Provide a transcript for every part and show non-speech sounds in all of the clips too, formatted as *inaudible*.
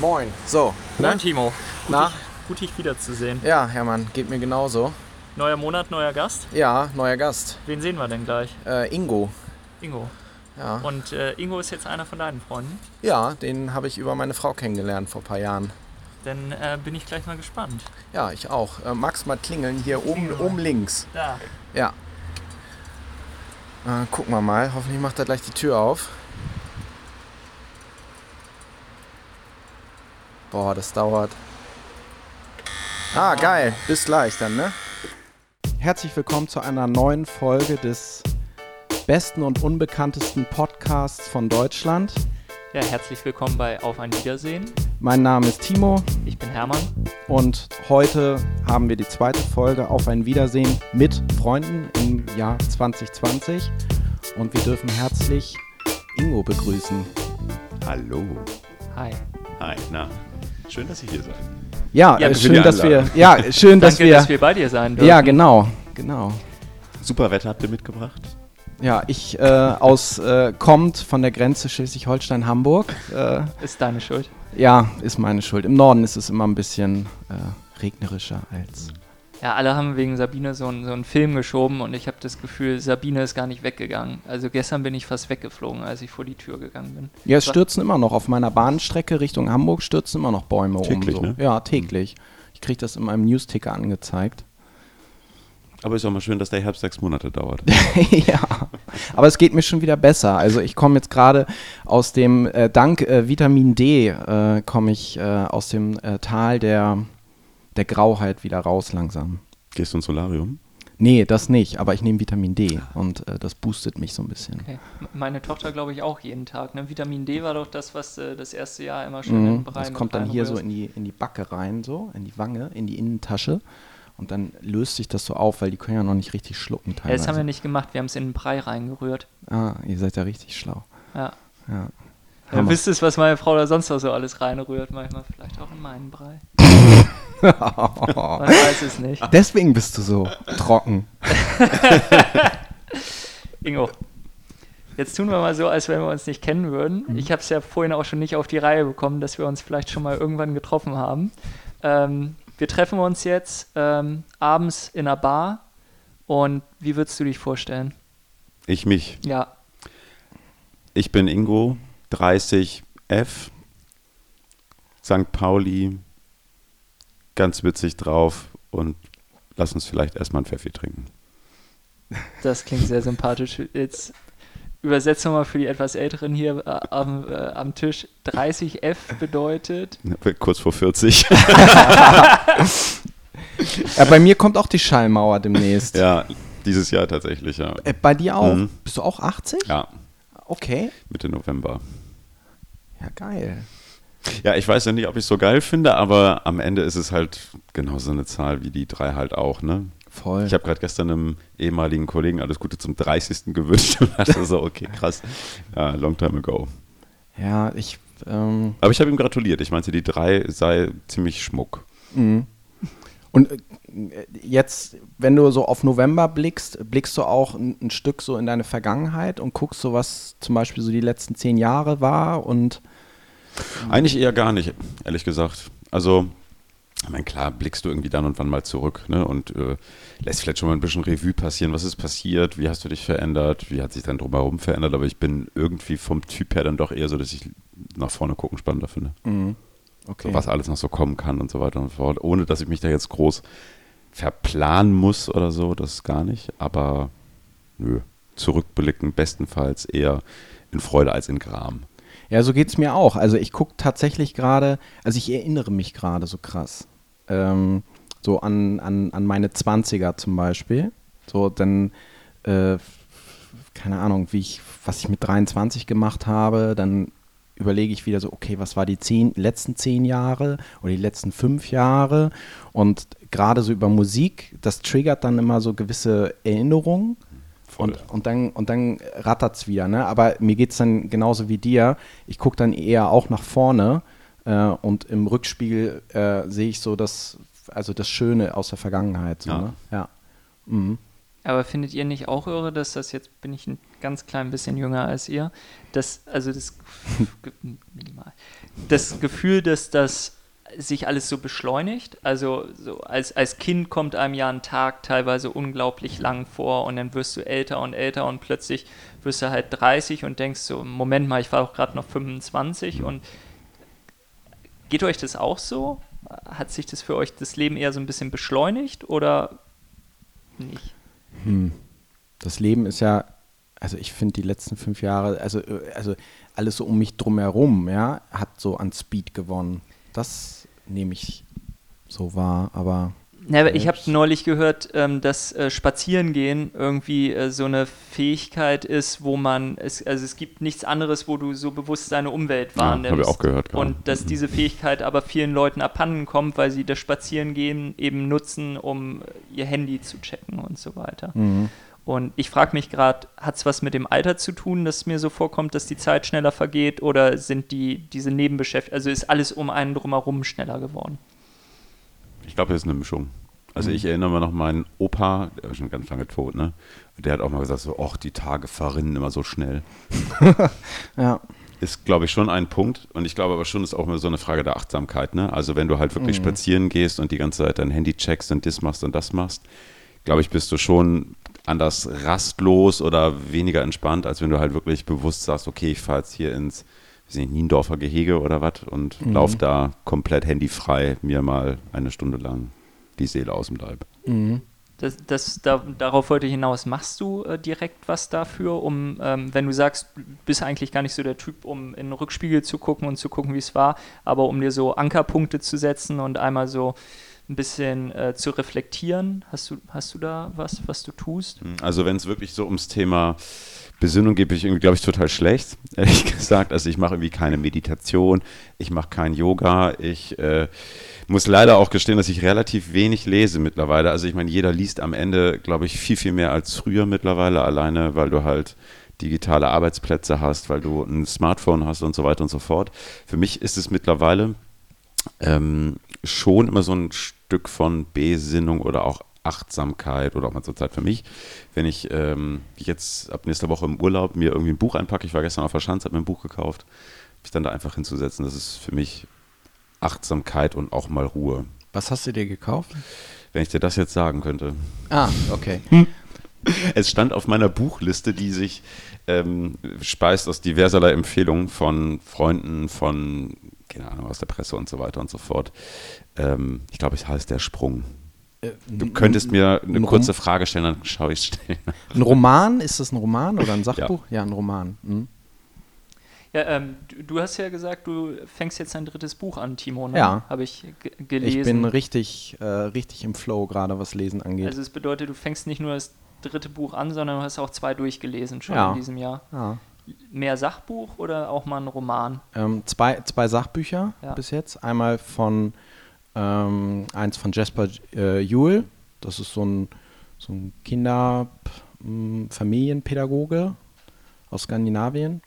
Moin. So. Ne? Moin Timo. Gut, Na? Dich, gut dich wiederzusehen. Ja, Hermann, geht mir genauso. Neuer Monat, neuer Gast. Ja, neuer Gast. Wen sehen wir denn gleich? Äh, Ingo. Ingo. Ja. Und äh, Ingo ist jetzt einer von deinen Freunden. Ja, den habe ich über meine Frau kennengelernt vor ein paar Jahren. Dann äh, bin ich gleich mal gespannt. Ja, ich auch. Äh, magst mal klingeln hier oben, Klingel oben links. Da. Ja. Äh, gucken wir mal. Hoffentlich macht er gleich die Tür auf. Boah, das dauert. Ah, geil. Bis gleich dann, ne? Herzlich willkommen zu einer neuen Folge des besten und unbekanntesten Podcasts von Deutschland. Ja, herzlich willkommen bei Auf ein Wiedersehen. Mein Name ist Timo Ich bin Hermann. und heute haben wir die zweite Folge auf ein Wiedersehen mit Freunden im Jahr 2020 und wir dürfen herzlich Ingo begrüßen. Hallo. Hi. Hi, na. Schön, dass ihr hier seid. Ja, Ja, äh, danke für schön, dass wir, ja, schön, dass Danke, wir, dass wir bei dir sein dürfen. ja, genau, genau. Super Wetter habt ihr mitgebracht. Ja, ich äh, aus äh, kommt von der Grenze Schleswig-Holstein-Hamburg. Äh, Ist deine Schuld. ja, ist meine Schuld. Im Norden ist es immer ein bisschen äh, regnerischer als. Ja, alle haben wegen Sabine so einen, so einen Film geschoben und ich habe das Gefühl, Sabine ist gar nicht weggegangen. Also gestern bin ich fast weggeflogen, als ich vor die Tür gegangen bin. Ja, es stürzen immer noch auf meiner Bahnstrecke Richtung Hamburg stürzen immer noch Bäume Täglich, um. So. ne? Ja, täglich. Ich kriege das in meinem Newsticker angezeigt. Aber ist auch mal schön, dass der Herbst sechs Monate dauert. *laughs* ja, aber es geht mir schon wieder besser. Also ich komme jetzt gerade aus dem, äh, dank äh, Vitamin D, äh, komme ich äh, aus dem äh, Tal der, der Grauheit wieder raus langsam. Gehst du ins Solarium? Nee, das nicht, aber ich nehme Vitamin D und äh, das boostet mich so ein bisschen. Okay. Meine Tochter glaube ich auch jeden Tag. Ne? Vitamin D war doch das, was äh, das erste Jahr immer schön in den Brei Das kommt dann hier so in die, in die Backe rein, so, in die Wange, in die Innentasche. Und dann löst sich das so auf, weil die können ja noch nicht richtig schlucken Ja, teilweise. das haben wir nicht gemacht, wir haben es in den Brei reingerührt. ah, ihr seid ja richtig schlau. Ja. Ja. Ja, wisst ihr, was meine Frau da sonst noch so alles reinrührt? Manchmal vielleicht auch in meinen Brei. *laughs* Man weiß es nicht. *laughs* Deswegen bist du so trocken. *laughs* Ingo, jetzt tun wir mal so, als wenn wir uns nicht kennen würden. Mhm. Ich habe es ja vorhin auch schon nicht auf die Reihe bekommen, dass wir uns vielleicht schon mal irgendwann getroffen haben. Ähm, wir treffen uns jetzt ähm, abends in einer Bar. Und wie würdest du dich vorstellen? Ich mich. Ja, Ich bin Ingo, 30 F, St. Pauli, ganz witzig drauf und lass uns vielleicht erstmal einen Pfeffi trinken. das klingt sehr sympathisch. Jetzt übersetzen wir mal für die etwas Älteren hier äh, am, äh, am Tisch. 30F bedeutet. Kurz vor 40. *laughs* Ja, bei mir kommt auch die Schallmauer demnächst. ja, dieses Jahr tatsächlich, ja. Äh, bei dir auch? Mhm. Bist du auch 80? Ja, Okay. Mitte November. Ja, geil. Ja, ich weiß ja nicht, ob ich es so geil finde, aber am Ende ist es halt genauso eine Zahl wie die drei halt auch, ne? Voll. Ich habe gerade gestern einem ehemaligen Kollegen alles Gute zum 30. gewünscht und dachte so, okay, krass, ja, long time ago. ja, ich. Ähm, Aber ich habe ihm gratuliert. Ich meinte, die drei sei ziemlich schmuck. mhm. Und äh, jetzt, wenn du so auf November blickst, blickst du auch ein, ein Stück so in deine Vergangenheit und guckst so, was zum Beispiel so die letzten zehn Jahre war und Eigentlich eher gar nicht, ehrlich gesagt. Also, ich meine, klar, blickst du irgendwie dann und wann mal zurück ne? und äh, lässt vielleicht schon mal ein bisschen Revue passieren. Was ist passiert? Wie hast du dich verändert? Wie hat sich dein Drumherum verändert? Aber ich bin irgendwie vom Typ her dann doch eher so, dass ich nach vorne gucken spannender finde. mhm. okay. So, was alles noch so kommen kann und so weiter und so fort. Ohne, dass ich mich da jetzt groß verplanen muss oder so, das gar nicht. Aber nö, zurückblicken bestenfalls eher in Freude als in Gram. Ja, so geht's mir auch. Also ich gucke tatsächlich gerade, also ich erinnere mich gerade so krass. Ähm, so an, an, an meine 20er zum Beispiel. So, dann, äh, keine Ahnung, wie ich, was ich mit 23 gemacht habe, dann überlege ich wieder so, okay, was war die zehn, letzten zehn Jahre oder die letzten fünf Jahre? Und gerade so über Musik, das triggert dann immer so gewisse Erinnerungen. Und, und dann, und dann rattert es wieder, ne? Aber mir geht es dann genauso wie dir. Ich gucke dann eher auch nach vorne äh, und im Rückspiegel äh, sehe ich so das, also das Schöne aus der Vergangenheit. So, Ja. Ne? ja. Mhm. Aber findet ihr nicht auch irre, dass das jetzt bin ich ein ganz klein bisschen jünger als ihr, dass also das *laughs* minimal das Gefühl, dass das sich alles so beschleunigt. Also so als, als Kind kommt einem ja ein Tag teilweise unglaublich lang vor und dann wirst du älter und älter und plötzlich wirst du halt 30 und denkst so, Moment mal, ich war auch gerade noch 25 und geht euch das auch so? Hat sich das für euch das Leben eher so ein bisschen beschleunigt oder nicht? Hm. Das Leben ist ja, also ich finde die letzten fünf Jahre, also, also alles so um mich drumherum, ja, hat so an Speed gewonnen. Das nehme ich so wahr, aber. Ja, ich habe neulich gehört, ähm, dass äh, Spazierengehen irgendwie äh, so eine Fähigkeit ist, wo man, es, also es gibt nichts anderes, wo du so bewusst deine Umwelt wahrnimmst. Ja, habe ich auch gehört. Gerade. Und dass mhm. diese Fähigkeit aber vielen Leuten abhanden kommt, weil sie das Spazierengehen eben nutzen, um ihr Handy zu checken und so weiter. Mhm. Und ich frage mich gerade, hat es was mit dem Alter zu tun, dass es mir so vorkommt, dass die Zeit schneller vergeht oder sind die diese Nebenbeschäftigungen, also ist alles um einen drumherum schneller geworden? Ich glaube, das ist eine Mischung. Also mhm. ich erinnere mich noch meinen Opa, der ist schon ganz lange tot, ne? Der hat auch mal gesagt so, ach, die Tage verrinnen immer so schnell. *laughs* ja. Ist, glaube ich, schon ein Punkt. Und ich glaube aber schon, ist auch immer so eine Frage der Achtsamkeit, ne? Also wenn du halt wirklich mhm. spazieren gehst und die ganze Zeit dein Handy checkst und das machst und das machst, glaube ich, bist du schon anders rastlos oder weniger entspannt, als wenn du halt wirklich bewusst sagst, okay, ich fahre jetzt hier ins nicht, Niendorfer Gehege oder was und mhm. laufe da komplett handyfrei mir mal eine Stunde lang die Seele aus dem Leib. Mhm. Das, das, da, darauf wollte ich hinaus. Machst du äh, direkt was dafür, um, ähm, wenn du sagst, du bist eigentlich gar nicht so der Typ, um in den Rückspiegel zu gucken und zu gucken, wie es war, aber um dir so Ankerpunkte zu setzen und einmal so ein bisschen äh, zu reflektieren? Hast du, hast du da was, was du tust? Hm, also wenn es wirklich so ums Thema Besinnung geht, bin ich irgendwie, glaube ich, total schlecht, *laughs* ehrlich gesagt. Also ich mache irgendwie keine Meditation, ich mache kein Yoga, ich äh, muss leider auch gestehen, dass ich relativ wenig lese mittlerweile. Also ich meine, jeder liest am Ende, glaube ich, viel, viel mehr als früher mittlerweile, alleine weil du halt digitale Arbeitsplätze hast, weil du ein Smartphone hast und so weiter und so fort. Für mich ist es mittlerweile ähm, schon immer so ein Stück von Besinnung oder auch Achtsamkeit oder auch mal zur Zeit für mich. Wenn ich ähm, jetzt ab nächster Woche im Urlaub mir irgendwie ein Buch einpacke, ich war gestern auf der Schanze, habe mir ein Buch gekauft, mich dann da einfach hinzusetzen, das ist für mich Achtsamkeit und auch mal Ruhe. Was hast du dir gekauft? Wenn ich dir das jetzt sagen könnte. Ah, okay. *laughs* Es stand auf meiner Buchliste, die sich ähm, speist aus diverserlei Empfehlungen von Freunden, von keine Ahnung, aus der Presse und so weiter und so fort. Ähm, ich glaube, es heißt Der Sprung. Äh, du könntest mir eine kurze Frage stellen, dann schaue ich schnell. Ein Roman? Ist das ein Roman oder ein Sachbuch? Ja, ja ein Roman. Mhm. Ja, ähm, du, hast ja gesagt, du fängst jetzt ein drittes Buch an, Timo. Ne? Ja. Habe ich gelesen. Ich bin richtig, äh, richtig im Flow gerade, was Lesen angeht. Also es bedeutet, du fängst nicht nur das dritte Buch an, sondern du hast auch zwei durchgelesen schon ja. in diesem Jahr. Ja mehr Sachbuch oder auch mal ein Roman? Ähm, zwei, zwei Sachbücher ja. bis jetzt. Einmal von ähm, eins von Jasper äh, Ewell. Das ist so ein, so ein Kinder-Familienpädagoge hm, aus Skandinavien.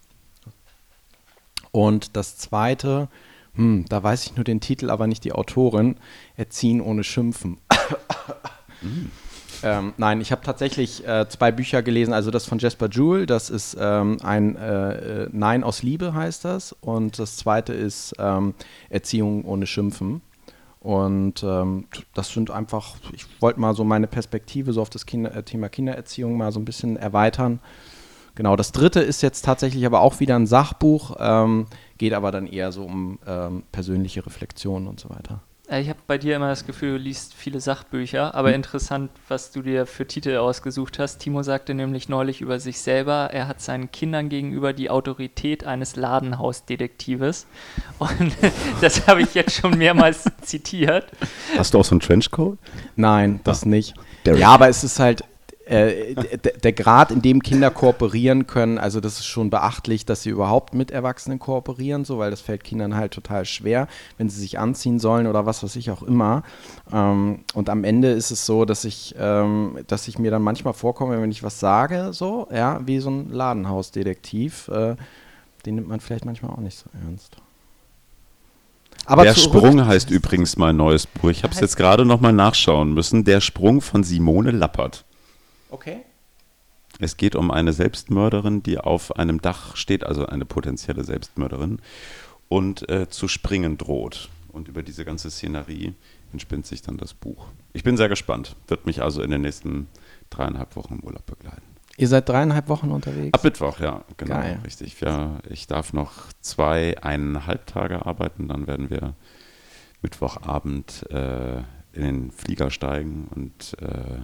Und das zweite, hm, da weiß ich nur den Titel, aber nicht die Autorin, Erziehen ohne Schimpfen. mm. *coughs* Ähm, nein, ich habe tatsächlich äh, zwei Bücher gelesen. Also das von Jasper Jewell, das ist ähm, ein äh, äh, Nein aus Liebe heißt das. Und das zweite ist ähm, Erziehung ohne Schimpfen. Und ähm, das sind einfach, ich wollte mal so meine Perspektive so auf das Kinder, äh, Thema Kindererziehung mal so ein bisschen erweitern. Genau, das dritte ist jetzt tatsächlich aber auch wieder ein Sachbuch, ähm, geht aber dann eher so um ähm, persönliche Reflexionen und so weiter. Äh, ich habe bei dir immer das Gefühl, du liest viele Sachbücher, aber mhm. interessant, was du dir für Titel ausgesucht hast. Timo sagte nämlich neulich über sich selber, er hat seinen Kindern gegenüber die Autorität eines Ladenhausdetektives. Und *laughs* das habe ich jetzt schon mehrmals *laughs* zitiert. Hast du auch so einen Trenchcoat? Nein, das nicht. Derek. Ja, aber es ist halt, äh, der Grad, in dem Kinder kooperieren können, also das ist schon beachtlich, dass sie überhaupt mit Erwachsenen kooperieren, so, weil das fällt Kindern halt total schwer, wenn sie sich anziehen sollen oder was weiß ich auch immer. Ähm, und am Ende ist es so, dass ich, ähm, dass ich mir dann manchmal vorkomme, wenn ich was sage, so, ja, wie so ein Ladenhausdetektiv, äh, den nimmt man vielleicht manchmal auch nicht so ernst. Aber der Sprung heißt übrigens mein neues Buch. Ich habe es jetzt gerade noch mal nachschauen müssen. Der Sprung von Simone Lappert. Okay. Es geht um eine Selbstmörderin, die auf einem Dach steht, also eine potenzielle Selbstmörderin, und äh, zu springen droht. Und über diese ganze Szenerie entspinnt sich dann das Buch. Ich bin sehr gespannt. Wird mich also in den nächsten dreieinhalb Wochen im Urlaub begleiten. Ihr seid dreieinhalb Wochen unterwegs? Ab Mittwoch, ja, genau. Geil. Richtig. Ja, ich darf noch zweieinhalb Tage arbeiten, dann werden wir Mittwochabend äh, in den Flieger steigen und äh,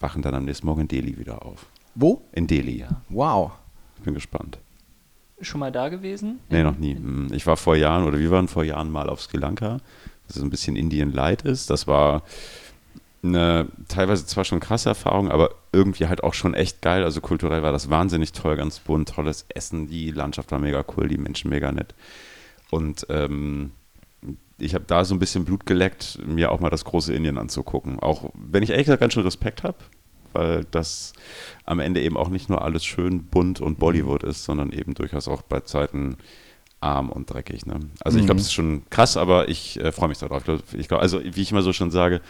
wachen dann am nächsten Morgen in Delhi wieder auf. Wo? In Delhi. Ja. Wow. Ich bin gespannt. Schon mal da gewesen? Nee, noch nie. Hm, Ich war vor Jahren oder wir waren vor Jahren mal auf Sri Lanka, was so ein bisschen Indien Light ist. Das war eine teilweise zwar schon krasse Erfahrung, aber irgendwie halt auch schon echt geil. Also kulturell war das wahnsinnig toll, ganz bunt, tolles Essen, die Landschaft war mega cool, die Menschen mega nett. Und ähm, ich habe da so ein bisschen Blut geleckt, mir auch mal das große Indien anzugucken. Auch wenn ich ehrlich gesagt ganz schön Respekt habe, weil das am Ende eben auch nicht nur alles schön bunt und Bollywood ist, sondern eben durchaus auch bei Zeiten arm und dreckig. Ne? Also ich glaube, Mhm. es ist schon krass, aber ich äh, freue mich darauf. Ich glaub, also wie ich immer so schon sage,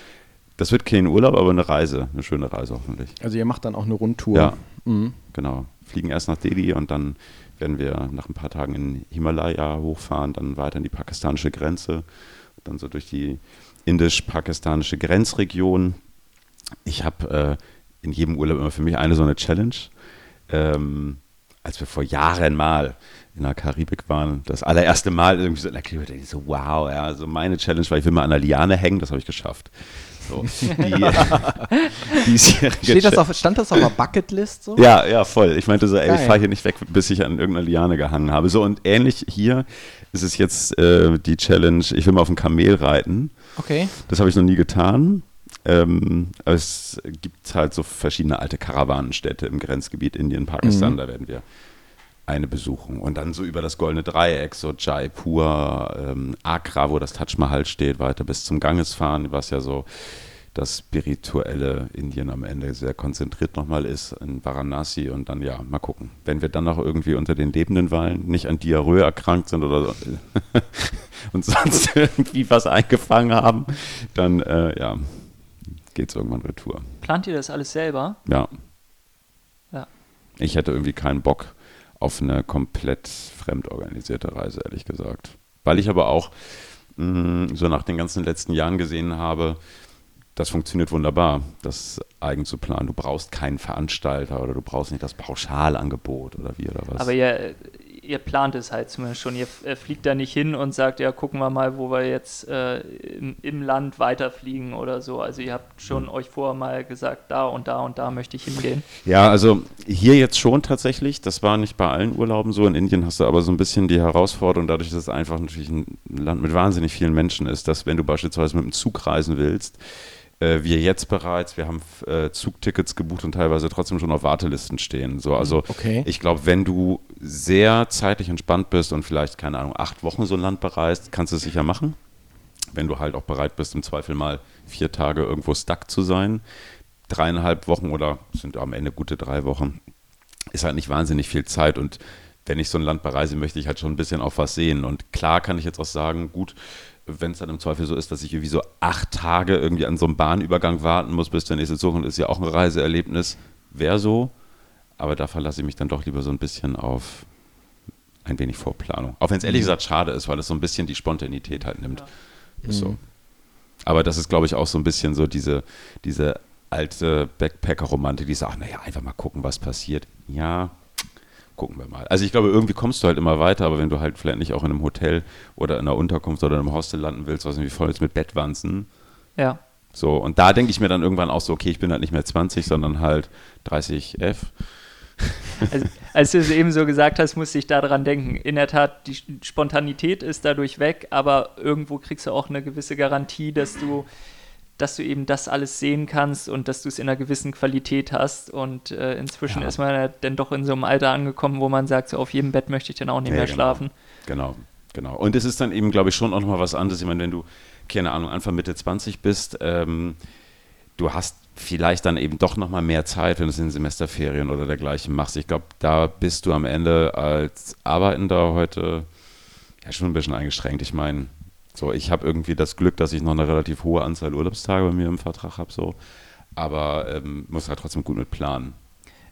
das wird kein Urlaub, aber eine Reise, eine schöne Reise hoffentlich. Also ihr macht dann auch eine Rundtour. Ja. Mhm. Genau. Fliegen erst nach Delhi und dann werden wir nach ein paar Tagen in Himalaya hochfahren, dann weiter in die pakistanische Grenze, dann so durch die indisch-pakistanische Grenzregion. Ich habe äh, in jedem Urlaub immer für mich eine so eine Challenge. Ähm, als wir vor Jahren mal in der Karibik waren, das allererste Mal irgendwie so in der Karibik, dachte ich so, wow, ja, so meine Challenge war, ich will mal an der Liane hängen, das habe ich geschafft. So, die, *laughs* Steht das auf, stand das auf der Bucketlist so? ja, ja, voll. Ich meinte so, ey, ich Geil. fahre hier nicht weg, bis ich an irgendeiner Liane gehangen habe. So, und ähnlich hier ist es jetzt äh, die Challenge, ich will mal auf ein Kamel reiten. Okay. Das habe ich noch nie getan. Ähm, es gibt halt so verschiedene alte Karawanenstädte im Grenzgebiet Indien, Pakistan, Mhm. da werden wir eine besuchen. Und dann so über das Goldene Dreieck, so Jaipur, ähm, Agra, wo das Taj Mahal steht, weiter bis zum Ganges fahren, was ja so das spirituelle Indien am Ende sehr konzentriert nochmal ist, in Varanasi und dann ja, mal gucken. Wenn wir dann noch irgendwie unter den lebenden Wahlen nicht an Diarrhoe erkrankt sind oder so, *laughs* und sonst *laughs* irgendwie was eingefangen haben, dann äh, ja, geht's irgendwann retour. Plant ihr das alles selber? Ja. Ja. Ich hätte irgendwie keinen Bock auf eine komplett fremd organisierte Reise, ehrlich gesagt. Weil ich aber auch mh, so nach den ganzen letzten Jahren gesehen habe, das funktioniert wunderbar, das eigen zu planen. Du brauchst keinen Veranstalter oder du brauchst nicht das Pauschalangebot oder wie oder was. Aber ihr, ihr plant es halt zumindest schon. Ihr äh, fliegt da nicht hin und sagt, ja, gucken wir mal, wo wir jetzt äh, im, im Land weiterfliegen oder so. Also ihr habt schon Hm. euch vorher mal gesagt, da und da und da möchte ich hingehen. Ja, also hier jetzt schon tatsächlich. Das war nicht bei allen Urlauben so. In Indien hast du aber so ein bisschen die Herausforderung, dadurch, dass es einfach natürlich ein Land mit wahnsinnig vielen Menschen ist, dass wenn du beispielsweise mit dem Zug reisen willst, äh, wir jetzt bereits, wir haben äh, Zugtickets gebucht und teilweise trotzdem schon auf Wartelisten stehen. So, also Okay. ich glaube, wenn du sehr zeitlich entspannt bist und vielleicht, keine Ahnung, acht Wochen so ein Land bereist, kannst du es sicher machen. Wenn du halt auch bereit bist, im Zweifel mal vier Tage irgendwo stuck zu sein. Dreieinhalb Wochen oder sind am Ende gute drei Wochen, ist halt nicht wahnsinnig viel Zeit und wenn ich so ein Land bereise, möchte ich halt schon ein bisschen auf was sehen. Und klar kann ich jetzt auch sagen, gut, wenn es dann im Zweifel so ist, dass ich irgendwie so acht Tage irgendwie an so einem Bahnübergang warten muss, bis der nächste Zug und ist ja auch ein Reiseerlebnis, wäre so. Aber da verlasse ich mich dann doch lieber so ein bisschen auf ein wenig Vorplanung. Auch wenn es ehrlich gesagt schade ist, weil es so ein bisschen die Spontanität halt nimmt. Ist so. Aber das ist, glaube ich, auch so ein bisschen so diese, diese alte Backpacker-Romantik, die sagt, naja, einfach mal gucken, was passiert. Ja, gucken wir mal. Also ich glaube, irgendwie kommst du halt immer weiter, aber wenn du halt vielleicht nicht auch in einem Hotel oder in einer Unterkunft oder in einem Hostel landen willst, was irgendwie voll ist mit Bettwanzen, Ja. so, und da denke ich mir dann irgendwann auch so, okay, ich bin halt nicht mehr 20, sondern halt 30F. Also, als du es eben so gesagt hast, musste ich daran denken. In der Tat, die Spontanität ist dadurch weg, aber irgendwo kriegst du auch eine gewisse Garantie, dass du, dass du eben das alles sehen kannst und dass du es in einer gewissen Qualität hast. Und äh, inzwischen Ja. ist man ja dann doch in so einem Alter angekommen, wo man sagt, so auf jedem Bett möchte ich dann auch nicht Ja, mehr genau. schlafen. Genau, genau. Und es ist dann eben, glaube ich, schon auch nochmal was anderes. Ich meine, wenn du, keine Ahnung, Anfang Mitte 20 bist, ähm, du hast vielleicht dann eben doch nochmal mehr Zeit, wenn du es in Semesterferien oder dergleichen machst. Ich glaube, da bist du am Ende als Arbeitender heute ja schon ein bisschen eingeschränkt. Ich meine, so, ich habe irgendwie das Glück, dass ich noch eine relativ hohe Anzahl Urlaubstage bei mir im Vertrag habe, so. aber ähm, muss halt trotzdem gut mit planen.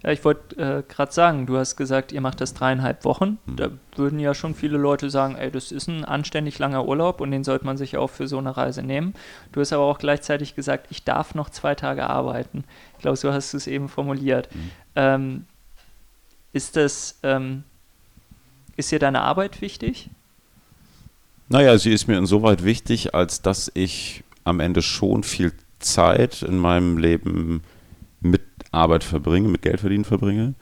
Ja, ich wollte äh, gerade sagen, du hast gesagt, ihr macht das dreieinhalb Wochen. Hm. Da würden ja schon viele Leute sagen, ey, das ist ein anständig langer Urlaub und den sollte man sich auch für so eine Reise nehmen. Du hast aber auch gleichzeitig gesagt, ich darf noch zwei Tage arbeiten. Ich glaube, so hast du es eben formuliert. Mhm. Ähm, ist das, ähm, ist dir deine Arbeit wichtig? Naja, sie ist mir insoweit wichtig, als dass ich am Ende schon viel Zeit in meinem Leben mit Arbeit verbringe, mit Geld verdienen verbringe.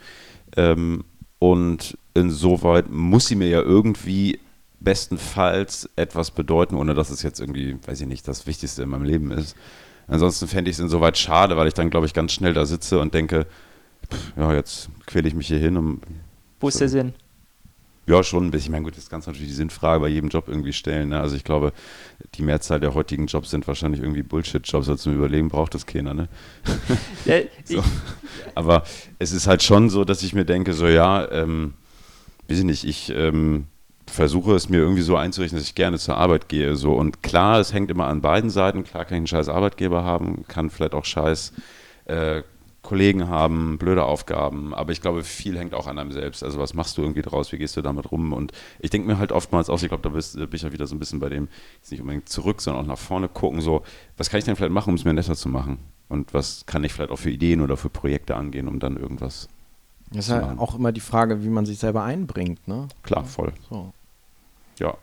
Ähm, und insoweit muss sie mir ja irgendwie bestenfalls etwas bedeuten, ohne dass es jetzt irgendwie, weiß ich nicht, das Wichtigste in meinem Leben ist. Ansonsten fände ich es insoweit schade, weil ich dann, glaube ich, ganz schnell da sitze und denke, pff, ja, jetzt quäle ich mich hier hin. Um, Wo ist der Sinn? Ja, schon ein bisschen. Ich meine, gut, das kannst du natürlich die Sinnfrage bei jedem Job irgendwie stellen. Ne? Also ich glaube, die Mehrzahl der heutigen Jobs sind wahrscheinlich irgendwie Bullshit-Jobs. Also zum Überleben braucht das keiner. Ne? Ja, *laughs* So. Aber es ist halt schon so, dass ich mir denke, so ja, ähm, weiß ich nicht, ich ähm, versuche es mir irgendwie so einzurichten, dass ich gerne zur Arbeit gehe. So. Und klar, es hängt immer an beiden Seiten. Klar kann ich einen scheiß Arbeitgeber haben, kann vielleicht auch scheiß äh, Kollegen haben, blöde Aufgaben, aber ich glaube, viel hängt auch an einem selbst. Also was machst du irgendwie draus, wie gehst du damit rum? Und ich denke mir halt oftmals auch, ich glaube, da bist- bin ich ja wieder so ein bisschen bei dem, jetzt nicht unbedingt zurück, sondern auch nach vorne gucken, so, was kann ich denn vielleicht machen, um es mir netter zu machen? Und was kann ich vielleicht auch für Ideen oder für Projekte angehen, um dann irgendwas, Das ist zu ja machen. auch immer die Frage, wie man sich selber einbringt, ne? klar, voll, So. ja.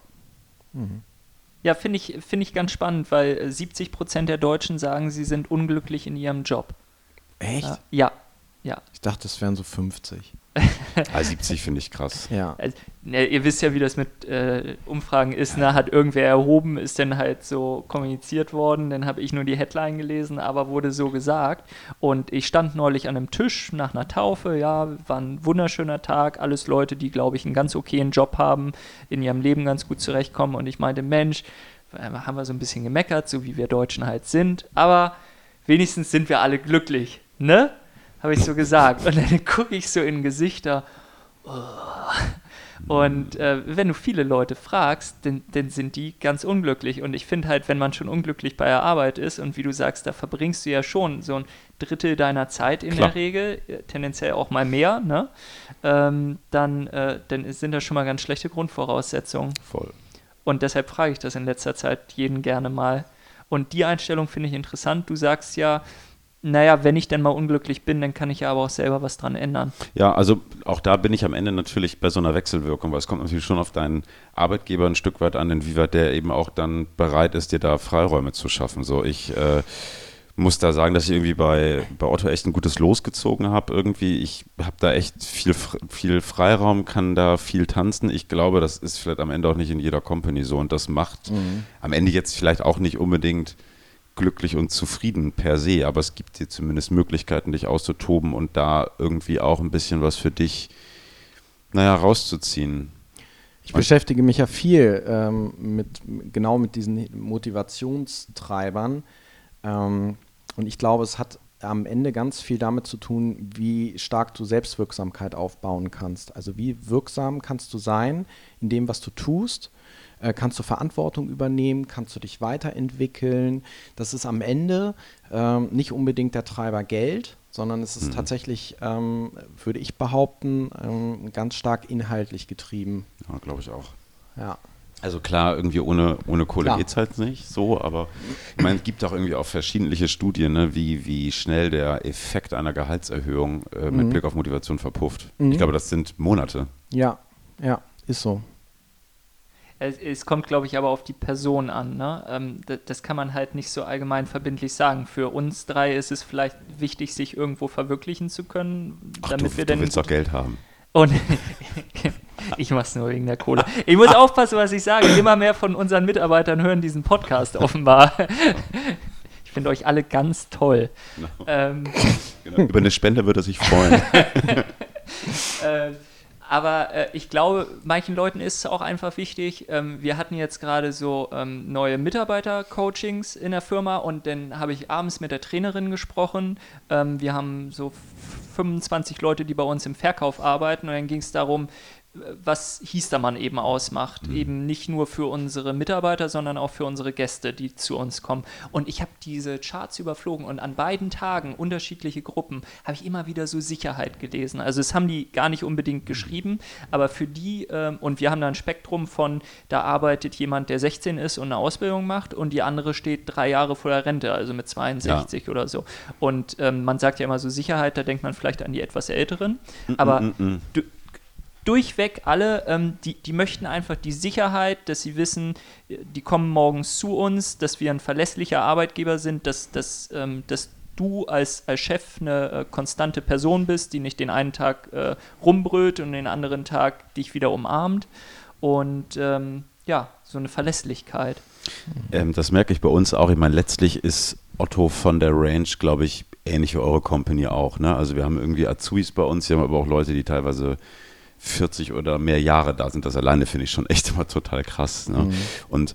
ja finde ich, find ich ganz spannend, weil äh, 70 Prozent der Deutschen sagen, sie sind unglücklich in ihrem Job. Echt? Ja, ja. ja. Ich dachte, es wären so 50. *laughs* Ah, 70 finde ich krass. Ja. Also, ne, ihr wisst ja, wie das mit äh, Umfragen ist. Ne? Hat irgendwer erhoben, ist dann halt so kommuniziert worden. Dann habe ich nur die Headline gelesen, aber wurde so gesagt. Und ich stand neulich an einem Tisch nach einer Taufe. Ja, war ein wunderschöner Tag. Alles Leute, die, glaube ich, einen ganz okayen Job haben, in ihrem Leben ganz gut zurechtkommen. Und ich meinte, Mensch, äh, haben wir so ein bisschen gemeckert, so wie wir Deutschen halt sind. Aber wenigstens sind wir alle glücklich. Ne? Habe ich so gesagt. Und dann *laughs* gucke ich so in Gesichter. Und äh, wenn du viele Leute fragst, dann, dann sind die ganz unglücklich. Und ich finde halt, wenn man schon unglücklich bei der Arbeit ist und wie du sagst, da verbringst du ja schon so ein Drittel deiner Zeit in Klar. der Regel, äh, tendenziell auch mal mehr, ne? ähm, dann, äh, dann sind das schon mal ganz schlechte Grundvoraussetzungen. Voll. Und deshalb frage ich das in letzter Zeit jeden gerne mal. Und die Einstellung finde ich interessant. Du sagst ja, naja, wenn ich denn mal unglücklich bin, dann kann ich ja aber auch selber was dran ändern. Ja, also auch da bin ich am Ende natürlich bei so einer Wechselwirkung, weil es kommt natürlich schon auf deinen Arbeitgeber ein Stück weit an, inwieweit der eben auch dann bereit ist, dir da Freiräume zu schaffen. So, ich äh, muss da sagen, dass ich irgendwie bei, bei Otto echt ein gutes Los gezogen habe. Irgendwie, ich habe da echt viel, viel Freiraum, kann da viel tanzen. Ich glaube, das ist vielleicht am Ende auch nicht in jeder Company so und das macht am Ende jetzt vielleicht auch nicht unbedingt glücklich und zufrieden per se, aber es gibt dir zumindest Möglichkeiten, dich auszutoben und da irgendwie auch ein bisschen was für dich, naja, rauszuziehen. Ich beschäftige mich ja viel ähm, mit genau mit diesen Motivationstreibern. Ähm, und ich glaube, es hat am Ende ganz viel damit zu tun, wie stark du Selbstwirksamkeit aufbauen kannst. Also wie wirksam kannst du sein in dem, was du tust. Äh, kannst du Verantwortung übernehmen? Kannst du dich weiterentwickeln? Das ist am Ende ähm, nicht unbedingt der Treiber Geld, sondern es ist tatsächlich, ähm, würde ich behaupten, ähm, ganz stark inhaltlich getrieben. Ja, glaube ich auch. Ja. Also klar, irgendwie ohne, ohne Kohle Klar. geht es halt nicht so, aber ich meine, es gibt auch irgendwie auch verschiedene Studien, ne, wie, wie schnell der Effekt einer Gehaltserhöhung äh, mit Blick auf Motivation verpufft. Ich glaube, das sind Monate. Ja, ja, ist so. Es, es kommt, glaube ich, aber auf die Person an. Ne? Ähm, das, das kann man halt nicht so allgemein verbindlich sagen. Für uns drei ist es vielleicht wichtig, sich irgendwo verwirklichen zu können, Ach, damit du, wir du dann. willst doch Geld haben. Und *laughs* ich mach's nur wegen der Kohle. Ich muss aufpassen, was ich sage. Immer mehr von unseren Mitarbeitern hören diesen Podcast offenbar. Ich finde euch alle ganz toll. Ähm, Genau. Über eine Spende würde er sich freuen. *laughs* *laughs* äh, aber äh, ich glaube, manchen Leuten ist es auch einfach wichtig. Ähm, wir hatten jetzt gerade so ähm, neue Mitarbeiter-Coachings in der Firma und dann habe ich abends mit der Trainerin gesprochen. Ähm, wir haben so 25 Leute, die bei uns im Verkauf arbeiten und dann ging es darum, was Hiestermann eben ausmacht. Mhm. Eben nicht nur für unsere Mitarbeiter, sondern auch für unsere Gäste, die zu uns kommen. Und ich habe diese Charts überflogen und an beiden Tagen unterschiedliche Gruppen habe ich immer wieder so Sicherheit gelesen. Also es haben die gar nicht unbedingt geschrieben, aber für die, ähm, und wir haben da ein Spektrum von, da arbeitet jemand, der 16 ist und eine Ausbildung macht und die andere steht drei Jahre vor der Rente, also mit 62 ja. oder so. Und ähm, man sagt ja immer so Sicherheit, da denkt man vielleicht an die etwas Älteren. Mm, aber mm, mm, du, durchweg alle, ähm, die, die möchten einfach die Sicherheit, dass sie wissen, die kommen morgens zu uns, dass wir ein verlässlicher Arbeitgeber sind, dass, dass, ähm, dass du als, als Chef eine äh, konstante Person bist, die nicht den einen Tag äh, rumbrüllt und den anderen Tag dich wieder umarmt. Und ähm, ja, so eine Verlässlichkeit. Ähm, das merke ich bei uns auch. Ich meine, letztlich ist Otto von der Range, glaube ich, ähnlich wie eure Company auch. Ne? Also wir haben irgendwie Azubis bei uns, wir haben aber auch Leute, die teilweise 40 oder mehr Jahre da sind. Das alleine finde ich schon echt immer total krass. Ne? Mhm. Und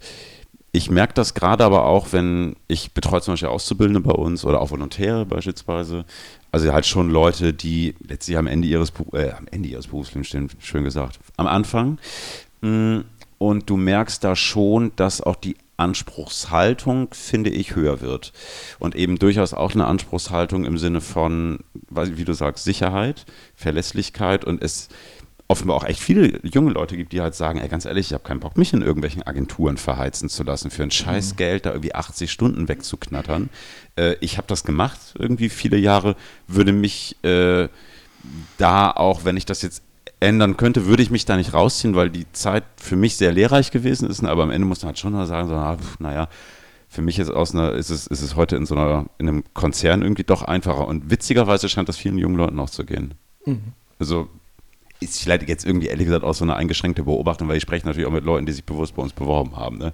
ich merke das gerade aber auch, wenn ich betreue zum Beispiel Auszubildende bei uns oder auch Volontäre beispielsweise. Also halt schon Leute, die letztlich am Ende ihres, äh, am Ende ihres Berufslebens stehen, schön gesagt, am Anfang. Mm, und du merkst da schon, dass auch die Anspruchshaltung, finde ich, höher wird. Und eben durchaus auch eine Anspruchshaltung im Sinne von, wie du sagst, Sicherheit, Verlässlichkeit und es offenbar auch echt viele junge Leute gibt, die halt sagen, ey, ganz ehrlich, ich habe keinen Bock, mich in irgendwelchen Agenturen verheizen zu lassen, für ein scheiß mhm. Geld da irgendwie 80 Stunden wegzuknattern. Äh, ich habe das gemacht, irgendwie viele Jahre, würde mich äh, da auch, wenn ich das jetzt ändern könnte, würde ich mich da nicht rausziehen, weil die Zeit für mich sehr lehrreich gewesen ist, aber am Ende muss man halt schon mal sagen, so, ah, naja, für mich ist, aus einer, ist, es, ist es heute in so einer, in einem Konzern irgendwie doch einfacher. Und witzigerweise scheint das vielen jungen Leuten auch zu gehen. Mhm. Also ist vielleicht jetzt irgendwie ehrlich gesagt auch so eine eingeschränkte Beobachtung, weil ich spreche natürlich auch mit Leuten, die sich bewusst bei uns beworben haben. Ne?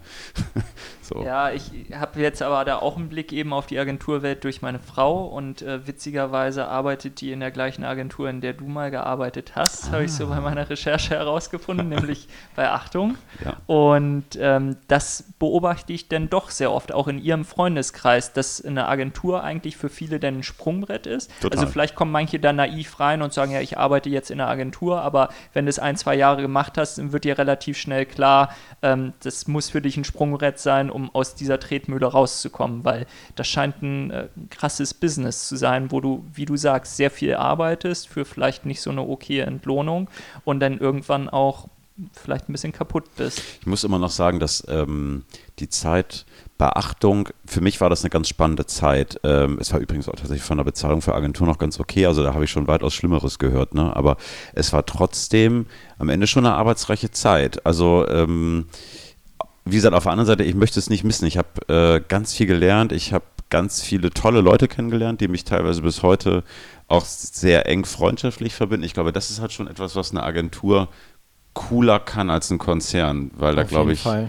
So. Ja, ich habe jetzt aber da auch einen Blick eben auf die Agenturwelt durch meine Frau und äh, witzigerweise arbeitet die in der gleichen Agentur, in der du mal gearbeitet hast, ah. habe ich so bei meiner Recherche herausgefunden, nämlich *laughs* bei Achtung. Ja. Und ähm, das beobachte ich dann doch sehr oft, auch in ihrem Freundeskreis, dass eine Agentur eigentlich für viele dann ein Sprungbrett ist. Total. Also vielleicht kommen manche da naiv rein und sagen, ja, ich arbeite jetzt in einer Agentur Agentur, aber wenn du es ein, zwei Jahre gemacht hast, dann wird dir relativ schnell klar, ähm, das muss für dich ein Sprungbrett sein, um aus dieser Tretmühle rauszukommen, weil das scheint ein äh, krasses Business zu sein, wo du, wie du sagst, sehr viel arbeitest für vielleicht nicht so eine okaye Entlohnung und dann irgendwann auch vielleicht ein bisschen kaputt bist. Ich muss immer noch sagen, dass ähm, die Zeit Beachtung, für mich war das eine ganz spannende Zeit. Ähm, es war übrigens auch tatsächlich von der Bezahlung für Agentur noch ganz okay, also da habe ich schon weitaus Schlimmeres gehört, ne? aber es war trotzdem am Ende schon eine arbeitsreiche Zeit. Also ähm, wie gesagt, auf der anderen Seite, ich möchte es nicht missen. Ich habe äh, ganz viel gelernt, ich habe ganz viele tolle Leute kennengelernt, die mich teilweise bis heute auch sehr eng freundschaftlich verbinden. Ich glaube, das ist halt schon etwas, was eine Agentur cooler kann als ein Konzern, weil da glaube ich Fall.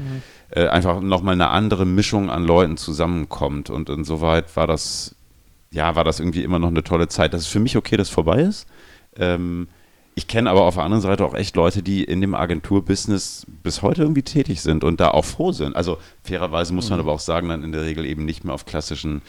äh, einfach nochmal eine andere Mischung an Leuten zusammenkommt und insoweit war das ja war das irgendwie immer noch eine tolle Zeit. Das ist für mich okay, dass vorbei ist. Ähm, ich kenne aber auf der anderen Seite auch echt Leute, die in dem Agenturbusiness bis heute irgendwie tätig sind und da auch froh sind. Also fairerweise muss man mhm. aber auch sagen, dann in der Regel eben nicht mehr auf klassischen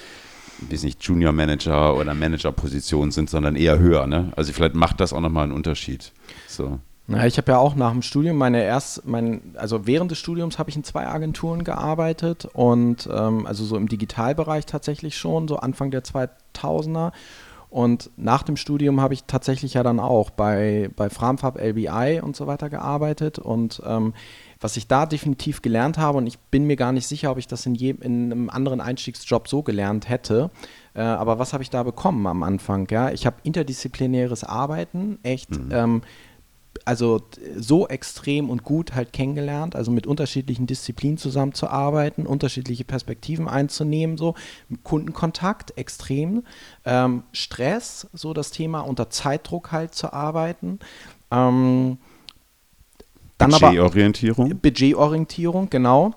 wie nicht Junior Manager oder Manager Positionen sind, sondern eher höher. Ne? Also vielleicht macht das auch nochmal einen Unterschied. So. Na, ich habe ja auch nach dem Studium meine erst, mein, also während des Studiums habe ich in zwei Agenturen gearbeitet und ähm, also so im Digitalbereich tatsächlich schon, so Anfang der 2000er. Und nach dem Studium habe ich tatsächlich ja dann auch bei, bei Framfab LBI und so weiter gearbeitet. Und ähm, was ich da definitiv gelernt habe, und ich bin mir gar nicht sicher, ob ich das in, je, in einem anderen Einstiegsjob so gelernt hätte, äh, aber was habe ich da bekommen am Anfang? Ja? Ich habe interdisziplinäres Arbeiten, echt. Mhm. Ähm, also so extrem und gut halt kennengelernt, also mit unterschiedlichen Disziplinen zusammenzuarbeiten, unterschiedliche Perspektiven einzunehmen, so Kundenkontakt extrem, ähm, Stress, so das Thema unter Zeitdruck halt zu arbeiten. Ähm, dann Budgetorientierung. Budgetorientierung, genau.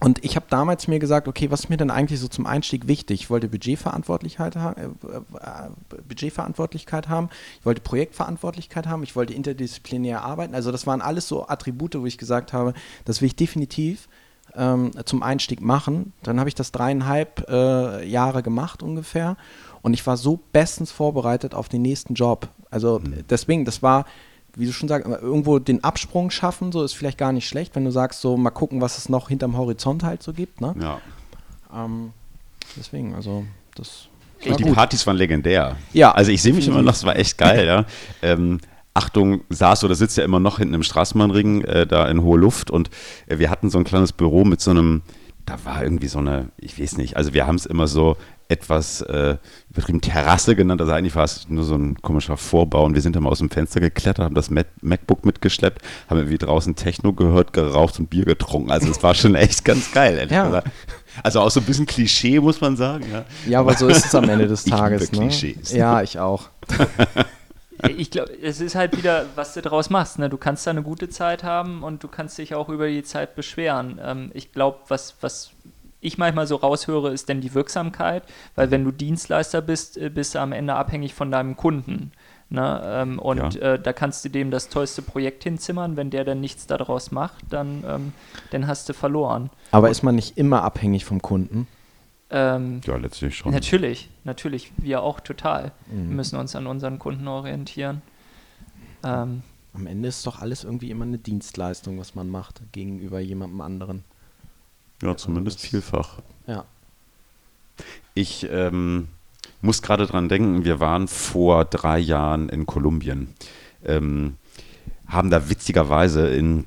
Und ich habe damals mir gesagt, okay, was ist mir denn eigentlich so zum Einstieg wichtig? Ich wollte Budgetverantwortlichkeit, ha äh, äh, Budgetverantwortlichkeit haben, ich wollte Projektverantwortlichkeit haben, ich wollte interdisziplinär arbeiten. Also das waren alles so Attribute, wo ich gesagt habe, das will ich definitiv ähm, zum Einstieg machen. Dann habe ich das dreieinhalb äh, Jahre gemacht ungefähr und ich war so bestens vorbereitet auf den nächsten Job. Also mhm. deswegen, das war wie du schon sagst, irgendwo den Absprung schaffen, so ist vielleicht gar nicht schlecht, wenn du sagst, so mal gucken, was es noch hinterm Horizont halt so gibt. Ne? Ja. Ähm, deswegen, also das. Und die Partys waren legendär. Ja. Also ich sehe mich immer noch, das war echt geil, *laughs* ja. Ähm, Achtung, saß oder sitzt ja immer noch hinten im Straßenbahnring, äh, da in hohe Luft und äh, wir hatten so ein kleines Büro mit so einem, da war irgendwie so eine, ich weiß nicht, also wir haben es immer so etwas äh, übertrieben Terrasse genannt, also eigentlich war es nur so ein komischer Vorbau und wir sind dann mal aus dem Fenster geklettert, haben das Mac MacBook mitgeschleppt, haben irgendwie draußen Techno gehört, geraucht und Bier getrunken, also es war schon *laughs* echt ganz geil, ehrlich Ja. gesagt. Also auch so ein bisschen Klischee, muss man sagen, ja. Ja, aber so ist es am Ende des Tages. Ne? Klischees. Ja, ich auch. *laughs* Ich glaube, es ist halt wieder, was du draus machst. Ne? Du kannst da eine gute Zeit haben und du kannst dich auch über die Zeit beschweren. Ähm, ich glaube, was, was ich manchmal so raushöre, ist denn die Wirksamkeit, weil wenn du Dienstleister bist, äh, bist du am Ende abhängig von deinem Kunden. Ne? Ähm, und Ja. äh, da kannst du dem das tollste Projekt hinzimmern. Wenn der dann nichts daraus macht, dann, ähm, dann hast du verloren. Aber ist man nicht immer abhängig vom Kunden? Ähm, Ja, letztlich schon. Natürlich, natürlich, wir auch total. Mhm. Wir müssen uns an unseren Kunden orientieren. Ähm, Am Ende ist doch alles irgendwie immer eine Dienstleistung, was man macht gegenüber jemandem anderen. Ja, zumindest das- vielfach. Ja. Ich ähm, muss gerade dran denken, wir waren vor drei Jahren in Kolumbien. Ähm, haben da witzigerweise in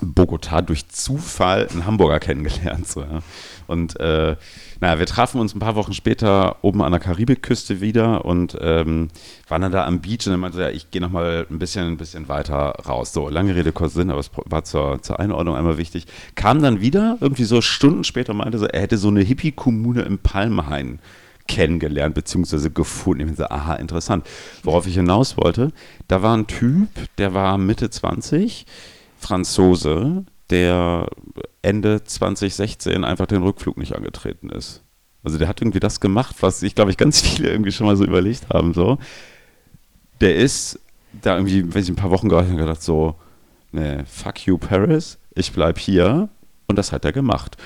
Bogotá durch Zufall einen Hamburger kennengelernt. So, ja. Und äh, naja, wir trafen uns ein paar Wochen später oben an der Karibikküste wieder und ähm, waren dann da am Beach und er meinte, ja, ich gehe nochmal ein bisschen, ein bisschen weiter raus. So, lange Rede, kurzer Sinn, aber es war zur, zur Einordnung einmal wichtig. Kam dann wieder, irgendwie so Stunden später meinte so, er hätte so eine Hippie-Kommune im Palmhain kennengelernt bzw. gefunden. Ich so, aha, interessant. Worauf ich hinaus wollte, da war ein Typ, der war Mitte 20, Franzose, der Ende 2016 einfach den Rückflug nicht angetreten ist. Also der hat irgendwie das gemacht, was ich glaube ich ganz *laughs* viele irgendwie schon mal so überlegt haben. So, der ist da irgendwie, wenn ich ein paar Wochen gereist habe, gedacht so, ne, fuck you Paris, ich bleib hier und das hat er gemacht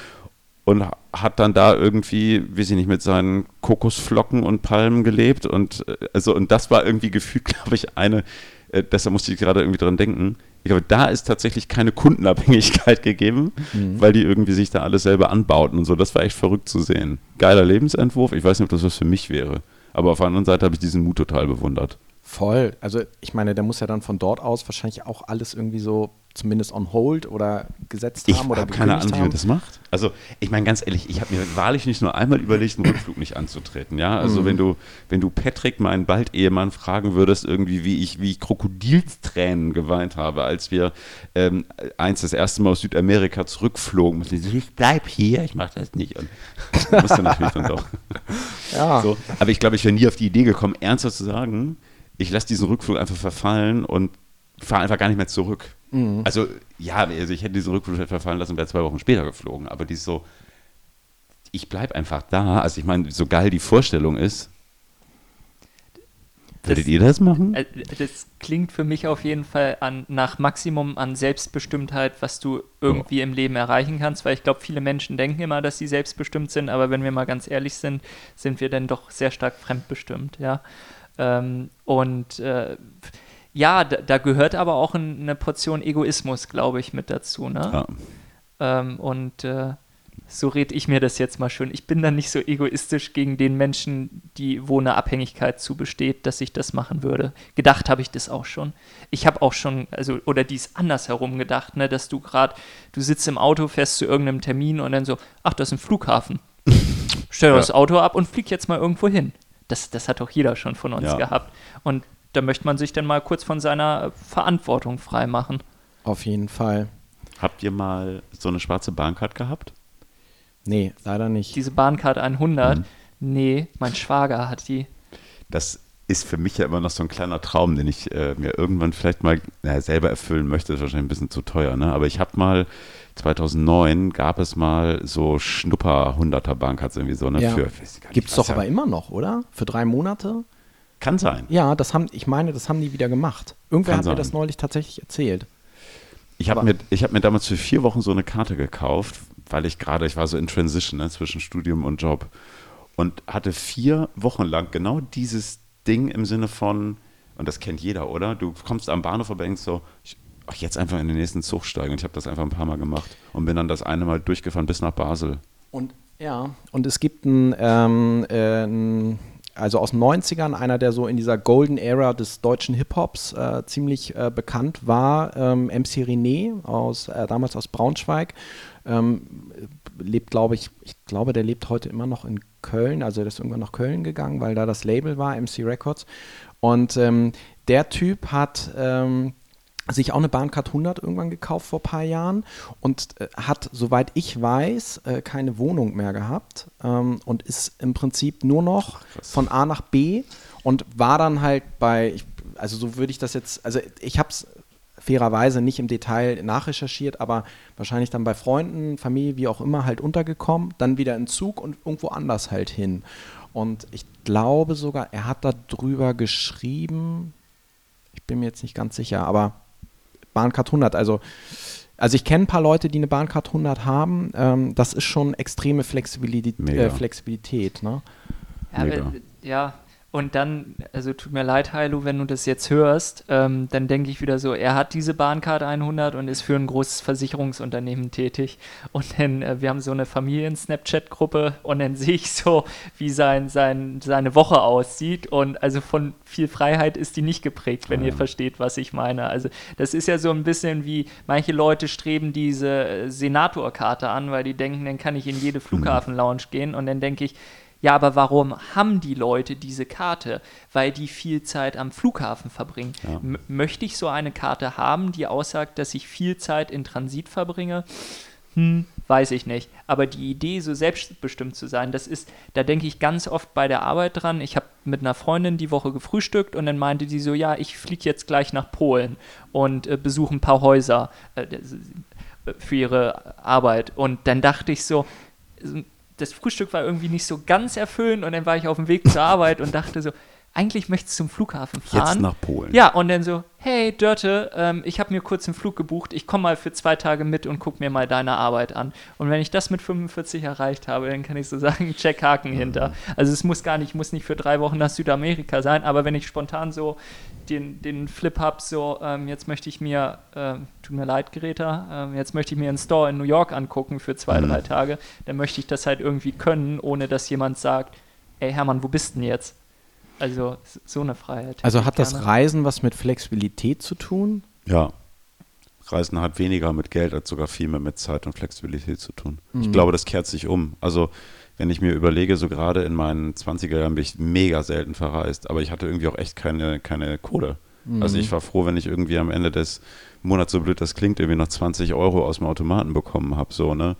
und hat dann da irgendwie, wie sie nicht, mit seinen Kokosflocken und Palmen gelebt und äh, also und das war irgendwie gefühlt, *laughs* glaube ich, eine, äh, deshalb musste ich gerade irgendwie dran denken. Ich glaube, da ist tatsächlich keine Kundenabhängigkeit *laughs* gegeben, weil die irgendwie sich da alles selber anbauten und so. Das war echt verrückt zu sehen. Geiler Lebensentwurf. Ich weiß nicht, ob das was für mich wäre. Aber auf der anderen Seite habe ich diesen Mut total bewundert. Voll. Also ich meine, der muss ja dann von dort aus wahrscheinlich auch alles irgendwie so zumindest on hold oder gesetzt Ich haben oder habe keine Ahnung, wie man haben. das macht. Also, ich meine ganz ehrlich, ich habe mir wahrlich nicht nur einmal überlegt, einen Rückflug nicht anzutreten. Ja, also wenn du, wenn du Patrick, meinen bald Ehemann, fragen würdest, irgendwie, wie ich, wie ich Krokodilstränen geweint habe, als wir ähm, eins das erste Mal aus Südamerika zurückflogen, und ich, ich bleib hier, ich mache das nicht. Und *laughs* musste natürlich dann doch. *laughs* Ja. So, aber ich glaube, ich wäre nie auf die Idee gekommen, ernsthaft zu sagen, ich lasse diesen Rückflug einfach verfallen und fahre einfach gar nicht mehr zurück. Also, ja, also ich hätte diesen Rückflug verfallen lassen und wäre zwei Wochen später geflogen, aber die ist so, ich bleibe einfach da. Also, ich meine, so geil die Vorstellung ist. Würdet Das- ihr das machen? Äh, Das klingt für mich auf jeden Fall an, nach Maximum an Selbstbestimmtheit, was du irgendwie im Leben erreichen kannst, weil ich glaube, viele Menschen denken immer, dass sie selbstbestimmt sind, aber wenn wir mal ganz ehrlich sind, sind wir dann doch sehr stark fremdbestimmt, ja. Ähm, und äh, ja, da, da gehört aber auch ein, eine Portion Egoismus, glaube ich, mit dazu, ne? Ja. Ähm, und äh, so red ich mir das jetzt mal schön. Ich bin dann nicht so egoistisch gegen den Menschen, die, wo eine Abhängigkeit zu besteht, dass ich das machen würde. Gedacht habe ich das auch schon. Ich habe auch schon, also, oder dies andersherum gedacht, ne, dass du gerade, du sitzt im Auto, fährst zu irgendeinem Termin und dann so, ach, das ist ein Flughafen. *laughs* Stell Ja. das Auto ab und flieg jetzt mal irgendwo hin. Das, das hat doch jeder schon von uns Ja. gehabt. Und da möchte man sich dann mal kurz von seiner Verantwortung freimachen. Auf jeden Fall. Habt ihr mal so eine schwarze Bahncard gehabt? Nee, leider nicht. Diese Bahncard 100, Mhm. nee, mein Schwager hat die. Das ist für mich ja immer noch so ein kleiner Traum, den ich äh, mir irgendwann vielleicht mal naja, selber erfüllen möchte. Das ist wahrscheinlich ein bisschen zu teuer, ne? Aber ich habe mal 2009 gab es mal so Schnupper 100er Bankcards irgendwie so, ne? Ja. Gibt es doch aber immer noch, oder? Für drei Monate? Kann sein. Ja, das haben, ich meine, das haben die wieder gemacht. Irgendwer Kann hat mir sein. das neulich tatsächlich erzählt. Ich habe mir, ich hab mir damals für vier Wochen so eine Karte gekauft, weil ich gerade, ich war so in Transition ne, zwischen Studium und Job und hatte vier Wochen lang genau dieses Ding im Sinne von, Und das kennt jeder, oder? Du kommst am Bahnhof und denkst so, ich, ach, jetzt einfach in den nächsten Zug steigen. Und ich habe das einfach ein paar Mal gemacht und bin dann das eine Mal durchgefahren bis nach Basel. Und ja, und es gibt ein, ähm, äh, ein also aus den 90ern, einer, der so in dieser Golden Era des deutschen Hip-Hops äh, ziemlich äh, bekannt war, ähm, MC René, aus, äh, damals aus Braunschweig. Ähm, lebt, glaube ich, ich glaube, der lebt heute immer noch in Köln, also der ist irgendwann nach Köln gegangen, weil da das Label war, MC Records. Und ähm, der Typ hat ähm, sich auch eine Bahncard 100 irgendwann gekauft vor ein paar Jahren und äh, hat, soweit ich weiß, äh, keine Wohnung mehr gehabt ähm, und ist im Prinzip nur noch Ach, von A nach B und war dann halt bei, ich, also so würde ich das jetzt, also ich habe es fairerweise nicht im Detail nachrecherchiert, aber wahrscheinlich dann bei Freunden, Familie, wie auch immer, halt untergekommen, dann wieder in Zug und irgendwo anders halt hin. Und ich glaube sogar, er hat darüber geschrieben, ich bin mir jetzt nicht ganz sicher, aber Bahncard 100. Also, also ich kenne ein paar Leute, die eine Bahncard 100 haben. Ähm, das ist schon extreme Flexibilität. Äh, Flexibilität ne? ja, ja, und dann, also tut mir leid, Heilo, wenn du das jetzt hörst, ähm, dann denke ich wieder so, er hat diese Bahncard 100 und ist für ein großes Versicherungsunternehmen tätig. Und dann, äh, wir haben so eine Familien-Snapchat-Gruppe und dann sehe ich so, wie sein, sein, seine Woche aussieht. Und also von viel Freiheit ist die nicht geprägt, wenn ja. ihr versteht, was ich meine. Also das ist ja so ein bisschen wie, manche Leute streben diese äh, Senatorkarte an, weil die denken, dann kann ich in jede. Flughafen-Lounge gehen. Und dann denke ich, ja, aber warum haben die Leute diese Karte? Weil die viel Zeit am Flughafen verbringen. Ja. Möchte ich so eine Karte haben, die aussagt, dass ich viel Zeit in Transit verbringe? Hm, weiß ich nicht. Aber die Idee, so selbstbestimmt zu sein, das ist, da denke ich ganz oft bei der Arbeit dran. Ich habe mit einer Freundin die Woche gefrühstückt und dann meinte die so, ja, ich fliege jetzt gleich nach Polen und äh, besuche ein paar Häuser äh, für ihre Arbeit. Und dann dachte ich so, das Frühstück war irgendwie nicht so ganz erfüllend und dann war ich auf dem Weg zur Arbeit und dachte so, eigentlich möchtest du zum Flughafen fahren. Jetzt nach Polen. Ja, und dann so, hey Dörte, ähm, ich habe mir kurz einen Flug gebucht, ich komme mal für zwei Tage mit und guck mir mal deine Arbeit an. Und wenn ich das mit 45 erreicht habe, dann kann ich so *laughs* sagen, check Haken mhm. hinter. Also es muss gar nicht, muss nicht für drei Wochen nach Südamerika sein, aber wenn ich spontan so den, den Flip habe, so ähm, jetzt möchte ich mir, äh, tut mir leid, Greta, äh, jetzt möchte ich mir einen Store in New York angucken für zwei, mhm. drei Tage, dann möchte ich das halt irgendwie können, ohne dass jemand sagt, ey Hermann, wo bist denn jetzt? Also so eine Freiheit. Also hat das Reisen was mit Flexibilität zu tun? Ja. Reisen hat weniger mit Geld als sogar viel mehr mit Zeit und Flexibilität zu tun. Mhm. Ich glaube, das kehrt sich um. Also wenn ich mir überlege, so gerade in meinen 20er Jahren bin ich mega selten verreist, aber ich hatte irgendwie auch echt keine, keine Kohle. Mhm. Also ich war froh, wenn ich irgendwie am Ende des Monats, so blöd das klingt, irgendwie noch 20 Euro aus dem Automaten bekommen habe. So, ne?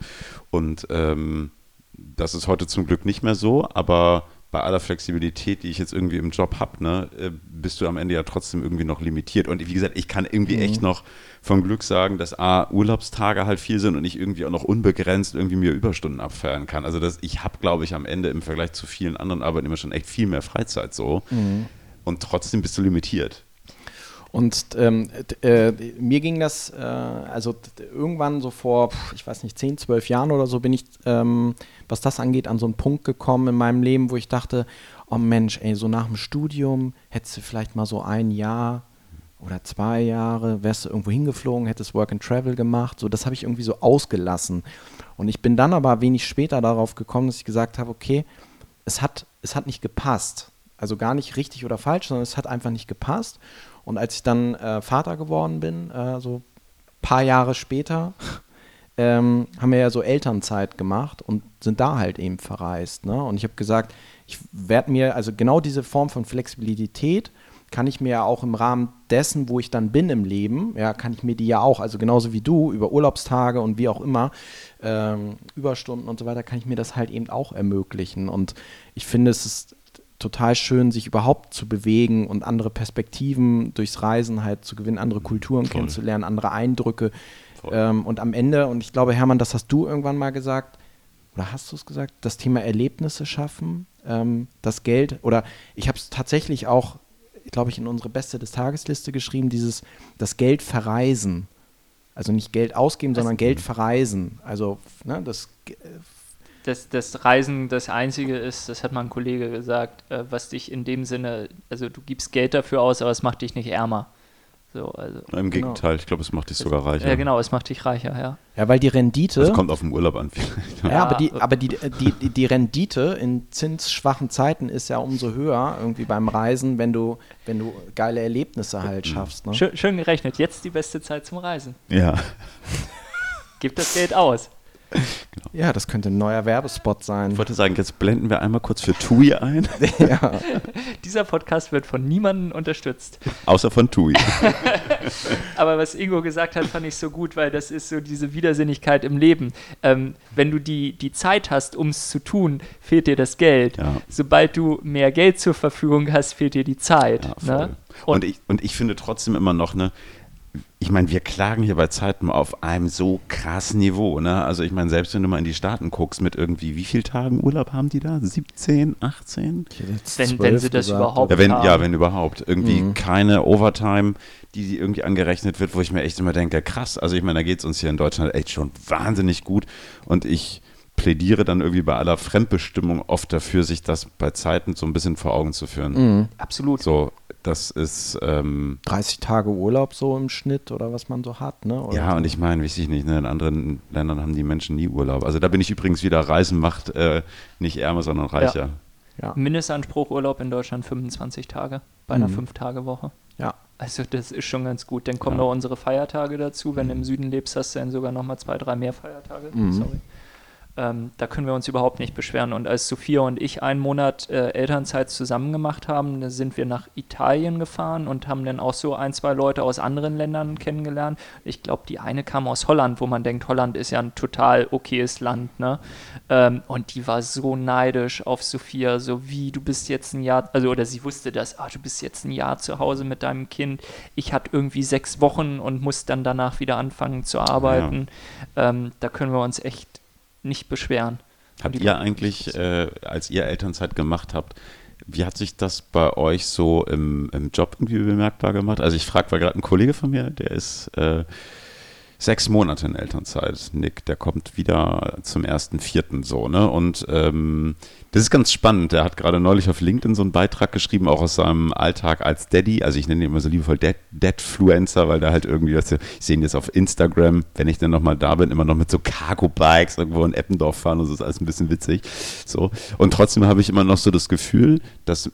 Und ähm, das ist heute zum Glück nicht mehr so, aber bei aller Flexibilität, die ich jetzt irgendwie im Job habe, ne, äh, bist du am Ende ja trotzdem irgendwie noch limitiert. Und wie gesagt, ich kann irgendwie mhm. echt noch vom Glück sagen, dass A, Urlaubstage halt viel sind und ich irgendwie auch noch unbegrenzt irgendwie mir Überstunden abfeiern kann. Also das, ich habe, glaube ich, am Ende im Vergleich zu vielen anderen Arbeitnehmern schon echt viel mehr Freizeit so. Mhm. Und trotzdem bist du limitiert. Und ähm, äh, mir ging das, äh, also irgendwann so vor, ich weiß nicht, 10, 12 Jahren oder so bin ich, ähm, was das angeht, an so einen Punkt gekommen in meinem Leben, wo ich dachte, oh Mensch, ey, so nach dem Studium hättest du vielleicht mal so ein Jahr oder zwei Jahre, wärst du irgendwo hingeflogen, hättest Work and Travel gemacht. So, das habe ich irgendwie so ausgelassen. Und ich bin dann aber wenig später darauf gekommen, dass ich gesagt habe, okay, es hat, es hat nicht gepasst. Also gar nicht richtig oder falsch, sondern es hat einfach nicht gepasst. Und als ich dann äh, Vater geworden bin, äh, so ein paar Jahre später, ähm, haben wir ja so Elternzeit gemacht und sind da halt eben verreist. Ne? Und ich habe gesagt, ich werde mir, also genau diese Form von Flexibilität kann ich mir ja auch im Rahmen dessen, wo ich dann bin im Leben, ja, kann ich mir die ja auch, also genauso wie du, über Urlaubstage und wie auch immer, ähm, Überstunden und so weiter, kann ich mir das halt eben auch ermöglichen. Und ich finde, es ist total schön, sich überhaupt zu bewegen und andere Perspektiven durchs Reisen halt zu gewinnen, andere Kulturen Voll. kennenzulernen, andere Eindrücke. Ähm, und am Ende, und ich glaube, Hermann, das hast du irgendwann mal gesagt, oder hast du es gesagt, das Thema Erlebnisse schaffen, ähm, das Geld, oder ich habe es tatsächlich auch, glaube ich, in unsere Beste des Tagesliste geschrieben, dieses, das Geld verreisen. Also nicht Geld ausgeben, sondern Geld verreisen. Also ne, das dass das Reisen das Einzige ist, das hat mal ein Kollege gesagt, äh, was dich in dem Sinne, also du gibst Geld dafür aus, aber es macht dich nicht ärmer. So, also, Im Gegenteil, ich glaube, es macht dich sogar reicher. ja, genau, es macht dich reicher, ja. Ja, weil die Rendite. Das kommt auf den Urlaub an vielleicht. Ja, Ja, aber, die, äh, aber die, die, die, die Rendite in zinsschwachen Zeiten ist ja umso höher, irgendwie beim Reisen, wenn du, wenn du geile Erlebnisse halt schaffst. Ne? Schön, schön gerechnet, jetzt die beste Zeit zum Reisen. Ja. Gib das Geld aus. Ja, das könnte ein neuer Werbespot sein. Ich wollte sagen, jetzt blenden wir einmal kurz für TUI ein, *laughs* ja. Dieser Podcast wird von niemandem unterstützt. außer von TUI. *laughs* Aber was Ingo gesagt hat, fand ich so gut, weil das ist so diese Widersinnigkeit im Leben. Ähm, wenn du die, die Zeit hast, um es zu tun, fehlt dir das Geld. Ja. Sobald du mehr Geld zur Verfügung hast, fehlt dir die Zeit. Ja, ne? Und, Und, ich, und ich finde trotzdem immer noch, ne, ich meine, wir klagen hier bei Zeiten auf einem so krassen Niveau, ne? Also ich meine, selbst wenn du mal in die Staaten guckst, mit irgendwie, wie viele Tagen Urlaub haben die da? 17, 18? Wenn- wenn sie das überhaupt- Ja, wenn, haben. ja, wenn überhaupt. Irgendwie Mhm. keine Overtime, die irgendwie angerechnet wird, wo ich mir echt immer denke, krass. Also ich meine, da geht es uns hier in Deutschland echt schon wahnsinnig gut. Und ich plädiere dann irgendwie bei aller Fremdbestimmung oft dafür, sich das bei Zeiten so ein bisschen vor Augen zu führen. Mhm. absolut. So, das ist, ähm, 30 Tage Urlaub so im Schnitt oder was man so hat, ne? Oder ja, und ich meine, weiß ich nicht, ne, in anderen Ländern haben die Menschen nie Urlaub. Also da bin ich übrigens wieder, Reisen macht äh, nicht ärmer, sondern reicher. ja. Mindestanspruch Urlaub in Deutschland 25 Tage bei einer Mhm. 5-Tage-Woche. ja. Also das ist schon ganz gut. Dann kommen Ja. noch unsere Feiertage dazu. Wenn du im Süden lebst, hast du dann sogar noch mal zwei, drei mehr Feiertage. Mhm. Sorry. Ähm, da können wir uns überhaupt nicht beschweren. Und als Sophia und ich einen Monat äh, Elternzeit zusammen gemacht haben, sind wir nach Italien gefahren und haben dann auch so ein, zwei Leute aus anderen Ländern kennengelernt. Ich glaube, die eine kam aus Holland, wo man denkt, Holland ist ja ein total okayes Land. Ne? Ähm, und die war so neidisch auf Sophia, so wie du bist jetzt ein Jahr, also oder sie wusste das, ah, du bist jetzt ein Jahr zu Hause mit deinem Kind. Ich hatte irgendwie sechs Wochen und muss dann danach wieder anfangen zu arbeiten. Ähm, da können wir uns echt nicht beschweren. Habt ihr eigentlich, äh, als ihr Elternzeit gemacht habt, wie hat sich das bei euch so im, im Job irgendwie bemerkbar gemacht? Also ich frage, weil gerade ein Kollege von mir, der ist äh, sechs Monate in Elternzeit, Nick, der kommt wieder zum ersten Vierten so, ne? Und ähm, das ist ganz spannend. Der hat gerade neulich auf LinkedIn so einen Beitrag geschrieben, auch aus seinem Alltag als Daddy. Also ich nenne ihn immer so liebevoll Dad, Dadfluencer, weil der halt irgendwie, ich sehe ihn jetzt auf Instagram, wenn ich dann nochmal da bin, immer noch mit so Cargo-Bikes irgendwo in Eppendorf fahren und so ist alles ein bisschen witzig. So. Und trotzdem habe ich immer noch so das Gefühl, dass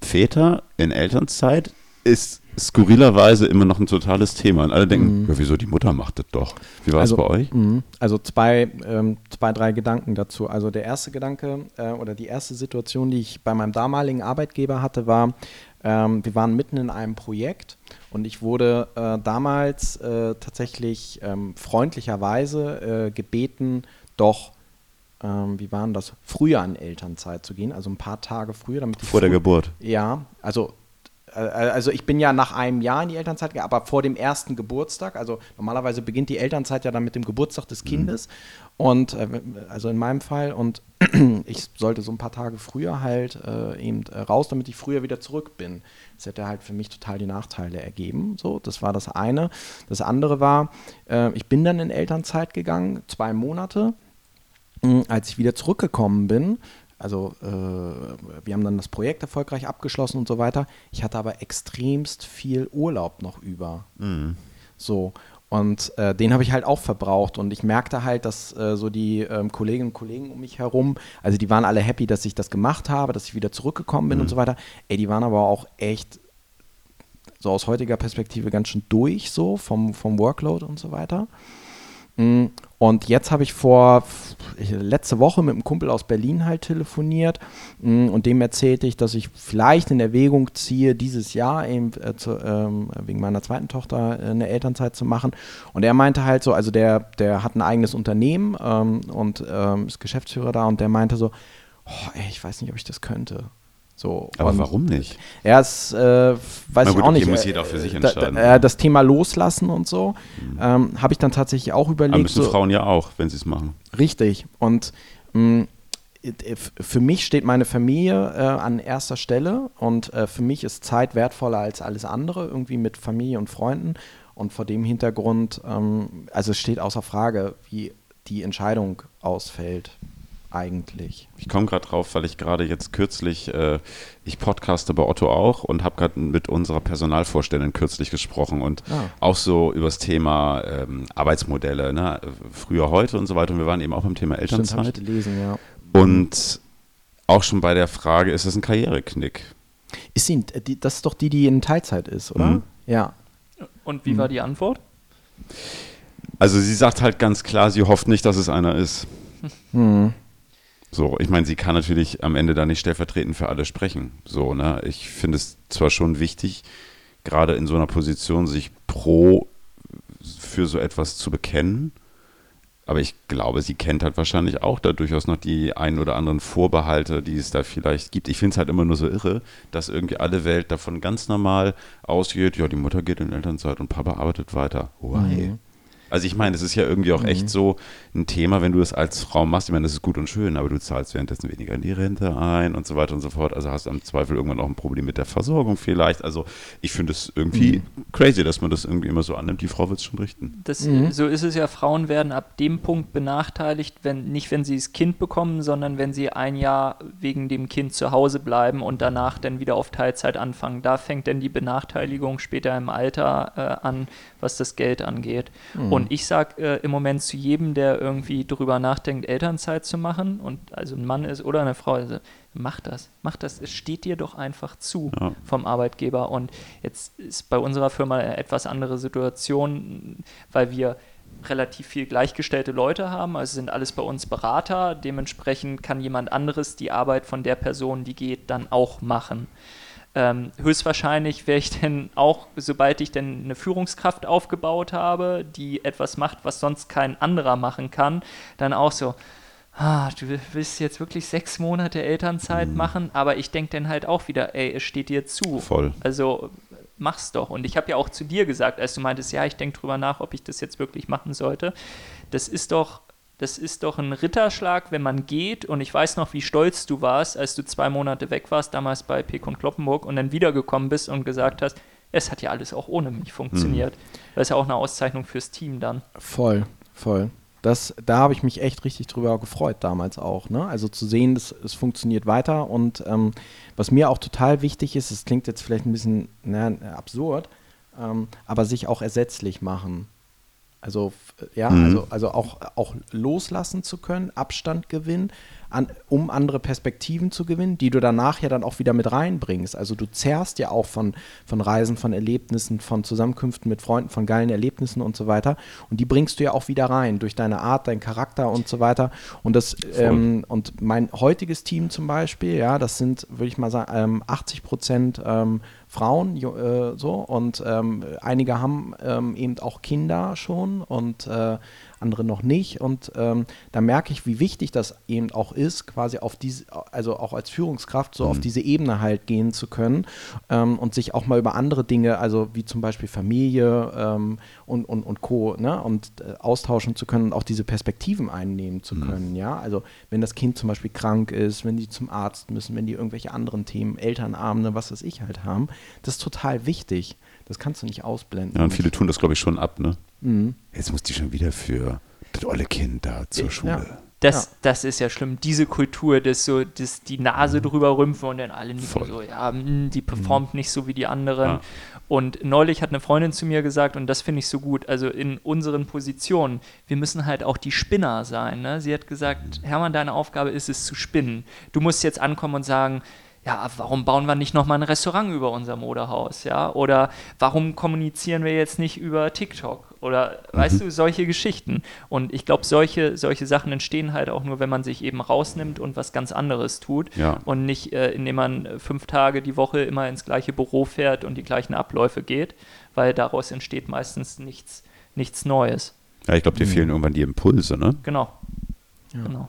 Väter in Elternzeit ist skurrilerweise immer noch ein totales Thema. Und alle denken, ja, wieso, die Mutter macht das doch. Wie war es Also, bei euch? mhm. Also zwei, ähm, zwei, drei Gedanken dazu. Also der erste Gedanke äh, oder die erste Situation, die ich bei meinem damaligen Arbeitgeber hatte, war, ähm, wir waren mitten in einem Projekt und ich wurde äh, damals äh, tatsächlich ähm, freundlicherweise äh, gebeten, doch, ähm, wie waren das, früher in Elternzeit zu gehen, also ein paar Tage früher, damit ich Vor der Geburt. ja, also, also ich bin ja nach einem Jahr in die Elternzeit gegangen, aber vor dem ersten Geburtstag. Also normalerweise beginnt die Elternzeit ja dann mit dem Geburtstag des Kindes. Und äh, also in meinem Fall. Und *clears throat* ich sollte so ein paar Tage früher halt äh, eben äh, raus, damit ich früher wieder zurück bin. Das hätte halt für mich total die Nachteile ergeben. So, das war das eine. Das andere war, äh, ich bin dann in Elternzeit gegangen, zwei Monate. Mm, Als ich wieder zurückgekommen bin, also äh, wir haben dann das Projekt erfolgreich abgeschlossen und so weiter. Ich hatte aber extremst viel Urlaub noch über. So. Und äh, den habe ich halt auch verbraucht. Und ich merkte halt, dass äh, so die ähm, Kolleginnen und Kollegen um mich herum, also die waren alle happy, dass ich das gemacht habe, dass ich wieder zurückgekommen bin und so weiter. Ey, die waren aber auch echt so aus heutiger Perspektive ganz schön durch, so vom, vom Workload und so weiter. Mm, Und jetzt habe ich vor letzte Woche mit einem Kumpel aus Berlin halt telefoniert mm, und dem erzählte ich, dass ich vielleicht in Erwägung ziehe, dieses Jahr eben äh, zu, ähm, wegen meiner zweiten Tochter äh, eine Elternzeit zu machen. Und er meinte halt so, also der, der hat ein eigenes Unternehmen ähm, und ähm, ist Geschäftsführer da und der meinte so, oh, ey, ich weiß nicht, ob ich das könnte. So, Aber warum nicht? ja, es äh, weiß Na ich gut, auch okay, nicht. muss Äh, jeder für sich da- entscheiden. Da, äh, das Thema Loslassen und so ähm, habe ich dann tatsächlich auch Aber überlegt. müssen So, Frauen ja auch, wenn sie es machen. richtig. Und mh, if- für mich steht meine Familie äh, an erster Stelle und äh, für mich ist Zeit wertvoller als alles andere, irgendwie mit Familie und Freunden. Und vor dem Hintergrund, ähm, also es steht außer Frage, wie die Entscheidung ausfällt. Eigentlich? Ich komme gerade drauf, weil ich gerade jetzt kürzlich, äh, ich podcaste bei Otto auch und habe gerade mit unserer Personalvorständin kürzlich gesprochen und Ah. auch so über das Thema ähm, Arbeitsmodelle, ne? früher, heute und so weiter. Und wir waren eben auch beim Thema Stimmt, habe ich Elternzeit. gelesen, ja. Und auch schon bei der Frage, ist das ein Karriereknick? Ist sie, das ist doch die, die in Teilzeit ist, oder? Mhm. Ja. Und wie war die Antwort? Also sie sagt halt ganz klar, sie hofft nicht, dass es einer ist. Hm. So, ich meine, sie kann natürlich am Ende da nicht stellvertretend für alle sprechen. So, ne? Ich finde es zwar schon wichtig, gerade in so einer Position sich pro für so etwas zu bekennen, aber ich glaube, sie kennt halt wahrscheinlich auch da durchaus noch die ein oder anderen Vorbehalte, die es da vielleicht gibt. Ich finde es halt immer nur so irre, dass irgendwie alle Welt davon ganz normal ausgeht, ja, die Mutter geht in Elternzeit und Papa arbeitet weiter. Why? Mhm. Also ich meine, es ist ja irgendwie auch echt so ein Thema, wenn du es als Frau machst. Ich meine, das ist gut und schön, aber du zahlst währenddessen weniger in die Rente ein und so weiter und so fort. Also hast du am Zweifel irgendwann auch ein Problem mit der Versorgung vielleicht. Also ich finde es irgendwie crazy, dass man das irgendwie immer so annimmt. Die Frau wird es schon richten. Das, Mhm. So ist es ja, Frauen werden ab dem Punkt benachteiligt, wenn nicht wenn sie das Kind bekommen, sondern wenn sie ein Jahr wegen dem Kind zu Hause bleiben und danach dann wieder auf Teilzeit anfangen. Da fängt dann die Benachteiligung später im Alter äh, an, was das Geld angeht. Und ich sage äh, im Moment zu jedem, der irgendwie drüber nachdenkt, Elternzeit zu machen und also ein Mann ist oder eine Frau, also, mach das, mach das. Es steht dir doch einfach zu Ja. vom Arbeitgeber. Und jetzt ist bei unserer Firma eine etwas andere Situation, weil wir relativ viel gleichgestellte Leute haben, also sind alles bei uns Berater. Dementsprechend kann jemand anderes die Arbeit von der Person, die geht, dann auch machen. Ähm, höchstwahrscheinlich wäre ich *laughs* dann auch, sobald ich dann eine Führungskraft aufgebaut habe, die etwas macht, was sonst kein anderer machen kann, dann auch so, ah, du willst jetzt wirklich sechs Monate Elternzeit machen, aber ich denke dann halt auch wieder, ey, es steht dir zu. Voll. Also mach's doch. Und ich habe ja auch zu dir gesagt, als du meintest, ja, ich denke drüber nach, ob ich das jetzt wirklich machen sollte. Das ist doch, das ist doch ein Ritterschlag, wenn man geht. Und ich weiß noch, wie stolz du warst, als du zwei Monate weg warst, damals bei Pekon Kloppenburg und dann wiedergekommen bist und gesagt hast, es hat ja alles auch ohne mich funktioniert. Das ist ja auch eine Auszeichnung fürs Team dann. Voll, voll. Das, da habe ich mich echt richtig drüber gefreut damals auch. Ne? Also zu sehen, dass es funktioniert weiter. Und ähm, was mir auch total wichtig ist, es klingt jetzt vielleicht ein bisschen na, absurd, ähm, aber sich auch ersetzlich machen. Also ja, Mhm. also, also auch, auch loslassen zu können, Abstand gewinnen, an, um andere Perspektiven zu gewinnen, die du danach ja dann auch wieder mit reinbringst. Also du zehrst ja auch von, von Reisen, von Erlebnissen, von Zusammenkünften mit Freunden, von geilen Erlebnissen und so weiter. Und die bringst du ja auch wieder rein durch deine Art, deinen Charakter und so weiter. Und das ähm, und mein heutiges Team zum Beispiel, ja, das sind, würde ich mal sagen, ähm, 80 Prozent ähm, Frauen, äh, so und ähm, einige haben ähm, eben auch Kinder schon und äh, andere noch nicht. Und ähm, da merke ich, wie wichtig das eben auch ist, quasi auf diese, also auch als Führungskraft so auf diese Ebene halt gehen zu können ähm, und sich auch mal über andere Dinge, also wie zum Beispiel Familie ähm, und, und, und Co. Ne, und äh, austauschen zu können und auch diese Perspektiven einnehmen zu können. Ja, also wenn das Kind zum Beispiel krank ist, wenn die zum Arzt müssen, wenn die irgendwelche anderen Themen, Elternabende, was weiß ich halt haben, das ist total wichtig. Das kannst du nicht ausblenden. Ja, und viele tun das, glaube ich, schon ab, ne? Mhm. Jetzt muss die schon wieder für das olle Kind da zur Schule. Das, Ja. das ist ja schlimm. Diese Kultur, das so, das die Nase drüber rümpfen und dann alle nicken so, ja, mm, die performt nicht so wie die anderen. Ja. Und neulich hat eine Freundin zu mir gesagt, und das finde ich so gut, also in unseren Positionen, wir müssen halt auch die Spinner sein. Ne? Sie hat gesagt, Hermann, deine Aufgabe ist es zu spinnen. Du musst jetzt ankommen und sagen, ja, warum bauen wir nicht nochmal ein Restaurant über unser Modehaus, ja? Oder warum kommunizieren wir jetzt nicht über TikTok? Oder weißt du, solche Geschichten. Und ich glaube, solche, solche Sachen entstehen halt auch nur, wenn man sich eben rausnimmt und was ganz anderes tut. Ja. Und nicht, äh, indem man äh, fünf Tage die Woche immer ins gleiche Büro fährt und die gleichen Abläufe geht, weil daraus entsteht meistens nichts, nichts Neues. Ja, ich glaube, dir fehlen irgendwann die Impulse, ne? Genau. Ja. Genau.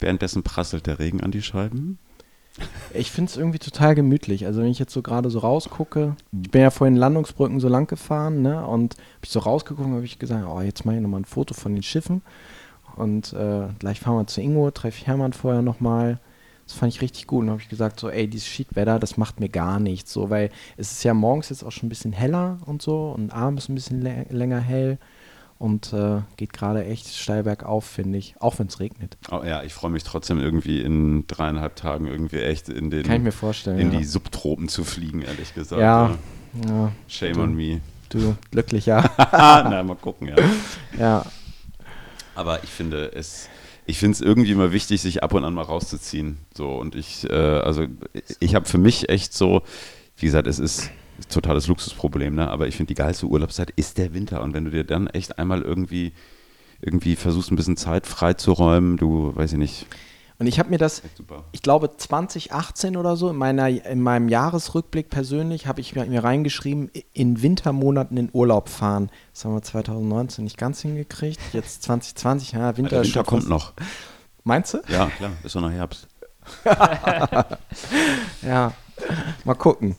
Währenddessen prasselt der Regen an die Scheiben. Ich finde es irgendwie total gemütlich. Also wenn ich jetzt so gerade so rausgucke, ich bin ja vorhin Landungsbrücken so lang gefahren, ne? Und habe ich so rausgeguckt, habe ich gesagt, oh, jetzt mache ich nochmal ein Foto von den Schiffen. Und äh, gleich fahren wir zu Ingo, treffe ich Hermann vorher nochmal. Das fand ich richtig gut. Und habe ich gesagt, so, ey, dieses Schiedwetter, das macht mir gar nichts. So, weil es ist ja morgens jetzt auch schon ein bisschen heller und so und abends ein bisschen lä länger hell. Und äh, geht gerade echt steil bergauf, finde ich, auch wenn es regnet. Oh, ja, ich freue mich trotzdem irgendwie in dreieinhalb Tagen irgendwie echt in den Kann ich mir vorstellen. in ja. die Subtropen zu fliegen, ehrlich gesagt. Ja. ja, Shame Du- on me. du glücklicher. *laughs* *laughs* Na, mal gucken, ja. ja, Aber ich finde es, ich finde es irgendwie immer wichtig, sich ab und an mal rauszuziehen. So und ich, äh, also ich habe für mich echt so, wie gesagt, es ist totales Luxusproblem, ne? Aber ich finde die geilste Urlaubszeit ist der Winter und wenn du dir dann echt einmal irgendwie irgendwie versuchst ein bisschen Zeit freizuräumen, du weiß ich nicht, und ich habe mir das, ich glaube 2018 oder so, in, meiner, in meinem Jahresrückblick persönlich, habe ich mir, reingeschrieben, in Wintermonaten in Urlaub fahren. Das haben wir 2019 nicht ganz hingekriegt. Jetzt 2020, ja, Winter, ist Winter kommt noch. Meinst du? Ja, klar, ist doch noch Herbst. *laughs* Ja, mal gucken.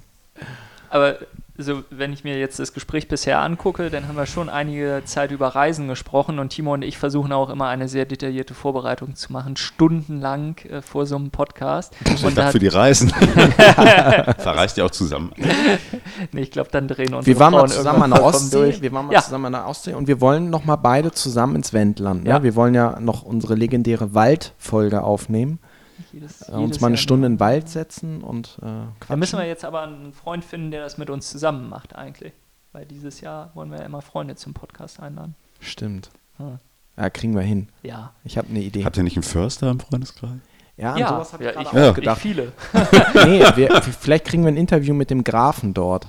Aber so, wenn ich mir jetzt das Gespräch bisher angucke, dann haben wir schon einige Zeit über Reisen gesprochen und Timo und ich versuchen auch immer eine sehr detaillierte Vorbereitung zu machen, stundenlang äh, vor so einem Podcast. Und für die Reisen. *laughs* Verreist ja auch zusammen. *laughs* nee, ich glaube, dann drehen uns Wir waren mal zusammen an der Ostsee. durch. Wir waren mal Ja. zusammen an der Ostsee und wir wollen noch mal beide zusammen ins Wendland. Ne? Ja. Wir wollen ja noch unsere legendäre Waldfolge aufnehmen. Jedes- Äh, uns mal eine Jahr Stunde in den Wald setzen und äh, Da quatschen. müssen wir jetzt aber einen Freund finden, der das mit uns zusammen macht eigentlich. Weil dieses Jahr wollen wir ja immer Freunde zum Podcast einladen. Stimmt. Hm. Ja, kriegen wir hin. Ja. Ich habe eine Idee. Habt ihr nicht einen Förster im Freundeskreis? ja, an ja, sowas habe ja, ich ich, auch ich gedacht. *laughs* viele. *laughs* nee, wir, vielleicht kriegen wir ein Interview mit dem Grafen dort.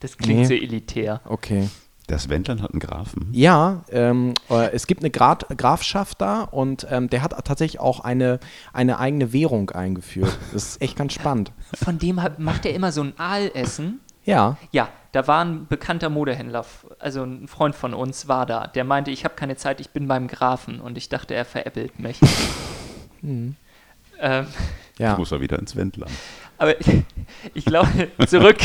Das klingt Nee. so elitär. Okay. Das Wendland hat einen Grafen. Ja, ähm, äh, es gibt eine Grad Grafschaft da und ähm, der hat tatsächlich auch eine, eine eigene Währung eingeführt. Das ist echt ganz spannend. *laughs* Von dem hat, macht er immer so ein Aalessen. Ja, Ja, da war ein bekannter Modehändler, also ein Freund von uns war da. Der meinte, ich habe keine Zeit, ich bin beim Grafen. Und ich dachte, er veräppelt mich. *laughs* ähm, Ich ja. muss mal wieder ins Wendland. Aber *laughs* ich, ich glaube, zurück,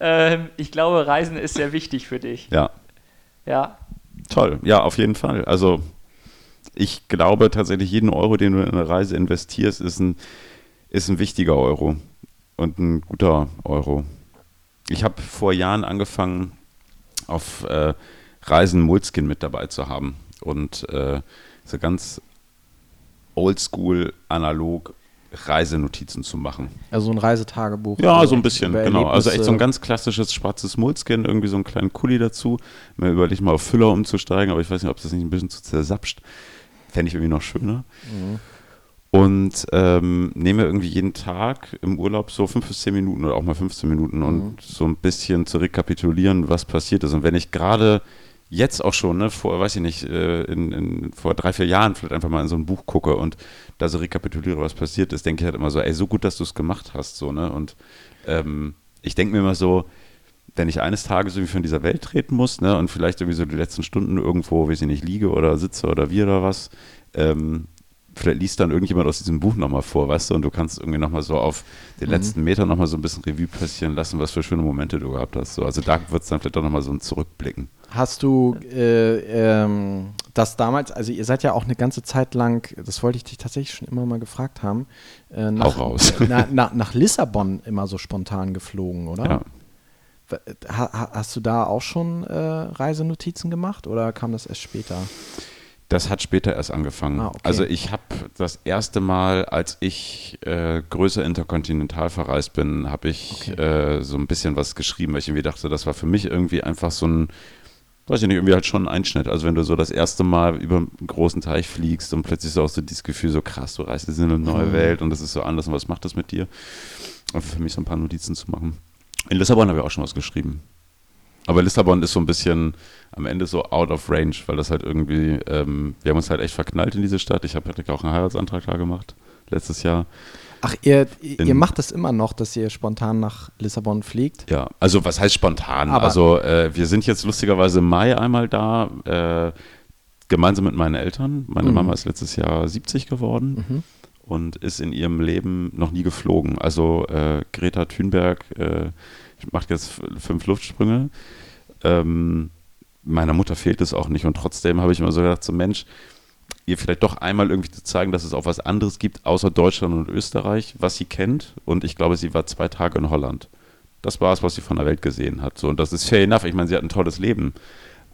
ähm, ich glaube, Reisen ist sehr wichtig für dich. Ja, Ja, toll. Ja, auf jeden Fall. Also ich glaube tatsächlich, jeden Euro, den du in eine Reise investierst, ist ein, ist ein wichtiger Euro und ein guter Euro. Ich habe vor Jahren angefangen, auf äh, Reisen Moleskin mit dabei zu haben und äh, so ganz oldschool, analog Reisenotizen zu machen. Also so ein Reisetagebuch. Ja, so ein bisschen, genau. Also echt so ein ganz klassisches schwarzes Moleskin, irgendwie so einen kleinen Kuli dazu. Mir überlegt mal auf Füller umzusteigen, aber ich weiß nicht, ob das nicht ein bisschen zu zersapscht. Fände ich irgendwie noch schöner. Mhm. Und ähm, nehme irgendwie jeden Tag im Urlaub so fünf bis zehn Minuten oder auch mal 15 Minuten und Mhm. so ein bisschen zu rekapitulieren, was passiert ist. Und wenn ich gerade jetzt auch schon, ne, vor, weiß ich nicht, äh, in, in, vor drei, vier Jahren vielleicht einfach mal in so ein Buch gucke und da so rekapituliere, was passiert ist, denke ich halt immer so, ey, so gut, dass du es gemacht hast, so, ne? Und ähm, ich denke mir immer so, wenn ich eines Tages irgendwie von dieser Welt treten muss, ne, und vielleicht irgendwie so die letzten Stunden irgendwo, weiß ich nicht, liege oder sitze oder wie oder was, ähm, vielleicht liest dann irgendjemand aus diesem Buch nochmal vor, weißt du, und du kannst irgendwie nochmal so auf den Mhm. letzten Meter nochmal so ein bisschen Revue passieren lassen, was für schöne Momente du gehabt hast. So, also da wird es dann vielleicht auch nochmal so ein Zurückblicken. Hast du äh, ähm, das damals, also ihr seid ja auch eine ganze Zeit lang, das wollte ich dich tatsächlich schon immer mal gefragt haben, äh, nach, Hau raus. *laughs* Na, na, nach Lissabon immer so spontan geflogen, oder? Ja. Ha, ha- hast du da auch schon äh, Reisenotizen gemacht oder kam das erst später? Das hat später erst angefangen. Ah, okay. Also ich habe das erste Mal, als ich äh, größer interkontinental verreist bin, habe ich Okay. äh, so ein bisschen was geschrieben, weil ich irgendwie dachte, das war für mich irgendwie einfach so ein, weiß ich nicht, irgendwie halt schon ein Einschnitt. Also wenn du so das erste Mal über einen großen Teich fliegst und plötzlich so auch so dieses Gefühl, so krass, du reist jetzt in eine neue Mhm. Welt und das ist so anders und was macht das mit dir? Und für mich so ein paar Notizen zu machen. In Lissabon habe ich auch schon was geschrieben. Aber Lissabon ist so ein bisschen am Ende so out of range, weil das halt irgendwie, ähm, wir haben uns halt echt verknallt in diese Stadt. Ich habe halt auch einen Heiratsantrag da gemacht, letztes Jahr. Ach, ihr, ihr In- macht das immer noch, dass ihr spontan nach Lissabon fliegt? Ja, also was heißt spontan? Aber- also äh, wir sind jetzt lustigerweise im Mai einmal da, äh, gemeinsam mit meinen Eltern. Meine Mhm. Mama ist letztes Jahr 70 geworden Mhm. und ist in ihrem Leben noch nie geflogen. Also äh, Greta Thunberg äh, macht jetzt f- fünf Luftsprünge. Ähm, meiner Mutter fehlt es auch nicht und trotzdem habe ich immer so gedacht, so Mensch, ihr vielleicht doch einmal irgendwie zu zeigen, dass es auch was anderes gibt, außer Deutschland und Österreich, was sie kennt. Und ich glaube, sie war zwei Tage in Holland. Das war es, was sie von der Welt gesehen hat. So, und das ist fair enough. Ich meine, sie hat ein tolles Leben.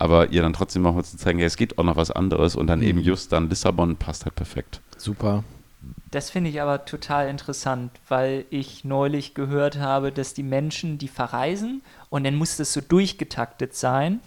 aber ihr dann trotzdem noch mal zu zeigen, ja, es geht auch noch was anderes und dann Mhm. eben just dann Lissabon passt halt perfekt. Super. Das finde ich aber total interessant, weil ich neulich gehört habe, dass die Menschen, die verreisen und dann muss das so durchgetaktet sein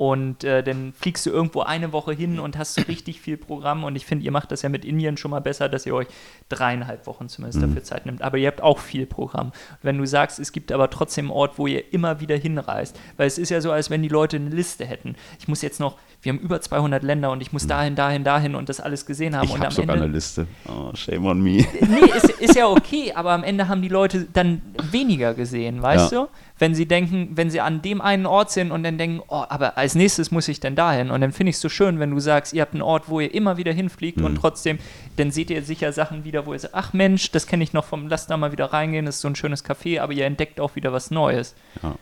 und äh, dann fliegst du irgendwo eine Woche hin und hast so richtig viel Programm und ich finde, ihr macht das ja mit Indien schon mal besser, dass ihr euch dreieinhalb Wochen zumindest Mhm. dafür Zeit nimmt, aber ihr habt auch viel Programm. Und wenn du sagst, es gibt aber trotzdem einen Ort, wo ihr immer wieder hinreist, weil es ist ja so, als wenn die Leute eine Liste hätten. Ich muss jetzt noch, wir haben über 200 Länder und ich muss dahin, dahin, dahin und das alles gesehen haben ich habe sogar Ende eine Liste. Oh, shame on me. nee, ist, ist ja okay, aber am Ende haben die Leute dann weniger gesehen, weißt Ja. du? Wenn sie denken, wenn sie an dem einen Ort sind und dann denken, oh, aber als nächstes muss ich denn dahin. Und dann finde ich es so schön, wenn du sagst, ihr habt einen Ort, wo ihr immer wieder hinfliegt und Mhm. trotzdem, dann seht ihr sicher Sachen wieder, wo ihr sagt, ach Mensch, das kenne ich noch vom, lass da mal wieder reingehen, das ist so ein schönes Café, aber ihr entdeckt auch wieder was Neues. Ja.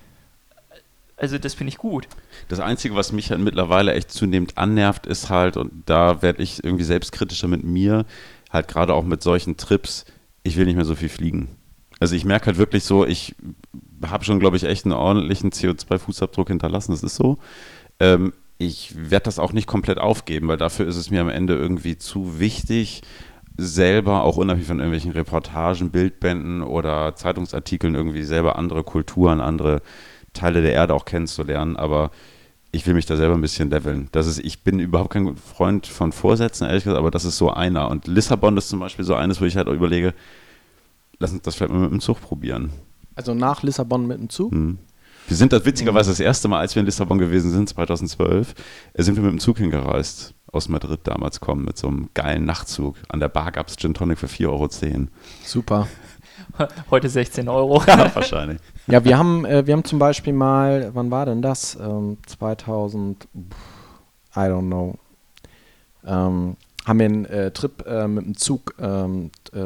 Also das finde ich gut. Das Einzige, was mich halt mittlerweile echt zunehmend annervt, ist halt, und da werde ich irgendwie selbstkritischer mit mir, halt gerade auch mit solchen Trips, ich will nicht mehr so viel fliegen. Also ich merke halt wirklich so, ich habe schon, glaube ich, echt einen ordentlichen CO2-Fußabdruck hinterlassen, das ist so. Ähm, ich werde das auch nicht komplett aufgeben, weil dafür ist es mir am Ende irgendwie zu wichtig, selber, auch unabhängig von irgendwelchen Reportagen, Bildbänden oder Zeitungsartikeln, irgendwie selber andere Kulturen, andere Teile der Erde auch kennenzulernen. Aber ich will mich da selber ein bisschen leveln. Das ist, ich bin überhaupt kein Freund von Vorsätzen, ehrlich gesagt, aber das ist so einer. Und Lissabon ist zum Beispiel so eines, wo ich halt auch überlege, lass uns das vielleicht mal mit dem Zug probieren. Also nach Lissabon mit dem Zug? Hm. Wir sind das witzigerweise das erste Mal, als wir in Lissabon gewesen sind, 2012, äh, sind wir mit dem Zug hingereist. Aus Madrid damals kommen, mit so einem geilen Nachtzug. An der Bar gab es Gin Tonic für 4,10 Euro. Super. *laughs* Heute 16 Euro. *laughs* Ja, wahrscheinlich. Ja, wir haben, äh, wir haben zum Beispiel mal, wann war denn das? Ähm, 2000, pff, I don't know. Ähm, haben wir einen äh, Trip äh, mit dem Zug ähm, äh,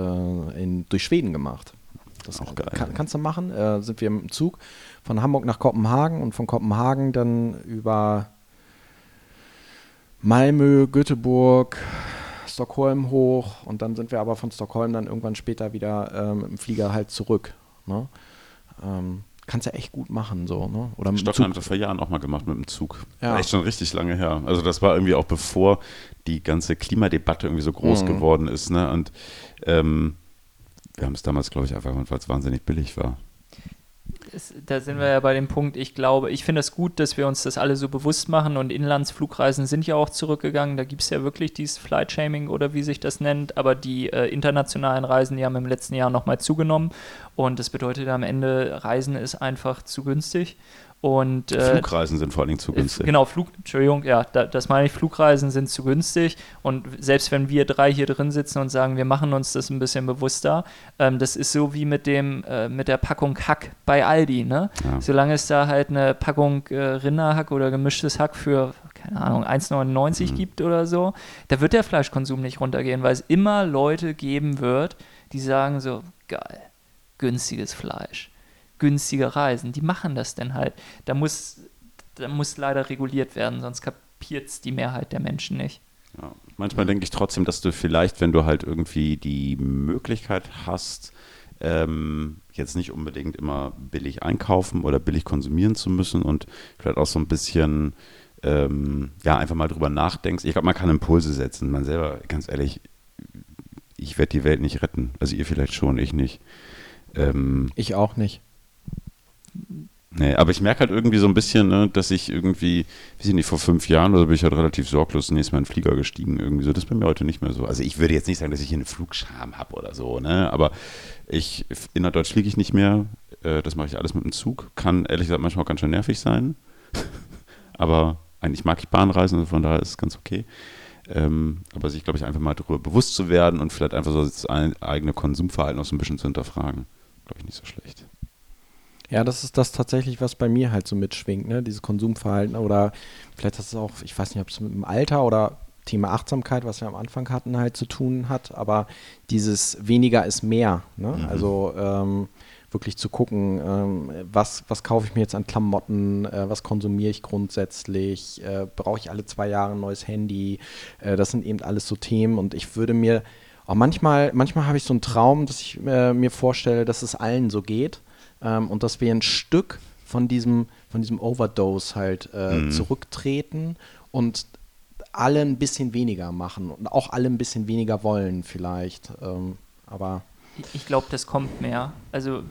in, durch Schweden gemacht. Das Auch geil. Kann, kannst du machen. Äh, sind wir dem Zug von Hamburg nach Kopenhagen und von Kopenhagen dann über Malmö, Göteborg, Stockholm hoch und dann sind wir aber von Stockholm dann irgendwann später wieder ähm, dem Flieger halt zurück. Ne? Ähm, kannst du echt gut machen so, ne? Oder mit Stockholm haben wir vor Jahren auch mal gemacht mit dem Zug. Ja. War echt schon richtig lange her. Also das war irgendwie auch bevor die ganze Klimadebatte irgendwie so groß Mhm. geworden ist. Ne? Und ähm, wir haben es damals, glaube ich, einfach, weil es wahnsinnig billig war. Da sind wir ja bei dem Punkt, ich glaube, ich finde es gut, dass wir uns das alle so bewusst machen und Inlandsflugreisen sind ja auch zurückgegangen. Da gibt es ja wirklich dieses Flight-Shaming oder wie sich das nennt, aber die äh, internationalen Reisen, die haben im letzten Jahr nochmal zugenommen und das bedeutet am Ende, Reisen ist einfach zu günstig. Und, äh, Flugreisen sind vor allen Dingen zu günstig. Genau, Flug, Entschuldigung, ja, da, das meine ich, Flugreisen sind zu günstig und selbst wenn wir drei hier drin sitzen und sagen, wir machen uns das ein bisschen bewusster, ähm, das ist so wie mit dem, äh, mit der Packung Hack bei Aldi, ne? Ja. Solange es da halt eine Packung äh, Rinderhack oder gemischtes Hack für, keine Ahnung, 1,99 Mhm. gibt oder so, da wird der Fleischkonsum nicht runtergehen, weil es immer Leute geben wird, die sagen so, geil, günstiges Fleisch, günstige Reisen, die machen das denn halt. Da muss, da muss leider reguliert werden, sonst kapiert es die Mehrheit der Menschen nicht. Ja. Manchmal denke ich trotzdem, dass du vielleicht, wenn du halt irgendwie die Möglichkeit hast, ähm, jetzt nicht unbedingt immer billig einkaufen oder billig konsumieren zu müssen und vielleicht auch so ein bisschen, ähm, ja, einfach mal drüber nachdenkst. Ich glaube, man kann Impulse setzen. Man selber, ganz ehrlich, ich werde die Welt nicht retten. Also ihr vielleicht schon, ich nicht. Ähm, Ich auch nicht. Nee, aber ich merke halt irgendwie so ein bisschen, ne, dass ich irgendwie, wie sind die, vor fünf Jahren oder so bin ich halt relativ sorglos zunächst mal in den Flieger gestiegen irgendwie so. Das ist bei mir heute nicht mehr so. Also ich würde jetzt nicht sagen, dass ich hier eine Flugscham habe oder so, ne, aber ich, innerdeutsch fliege ich nicht mehr. Äh, das mache ich alles mit dem Zug. Kann ehrlich gesagt manchmal auch ganz schön nervig sein. *laughs* aber eigentlich mag ich Bahnreisen, also von daher ist es ganz okay. Ähm, aber sich, glaube ich, einfach mal darüber bewusst zu werden und vielleicht einfach so das eigene Konsumverhalten auch so ein bisschen zu hinterfragen, glaube ich, nicht so schlecht. Ja, das ist das tatsächlich, was bei mir halt so mitschwingt, ne? Dieses Konsumverhalten oder vielleicht hat es auch, ich weiß nicht, ob es mit dem Alter oder Thema Achtsamkeit, was wir am Anfang hatten, halt zu tun hat, aber dieses weniger ist mehr. Ne? Mhm. Also ähm, wirklich zu gucken, ähm, was, was kaufe ich mir jetzt an Klamotten, äh, was konsumiere ich grundsätzlich, äh, brauche ich alle zwei Jahre ein neues Handy. Äh, das sind eben alles so Themen und ich würde mir auch manchmal, manchmal habe ich so einen Traum, dass ich äh, mir vorstelle, dass es allen so geht ähm, und dass wir ein Stück von diesem, von diesem Overdose halt äh, Mhm. zurücktreten und alle ein bisschen weniger machen und auch alle ein bisschen weniger wollen vielleicht. Ähm, aber Ich- glaube, das kommt mehr. Also,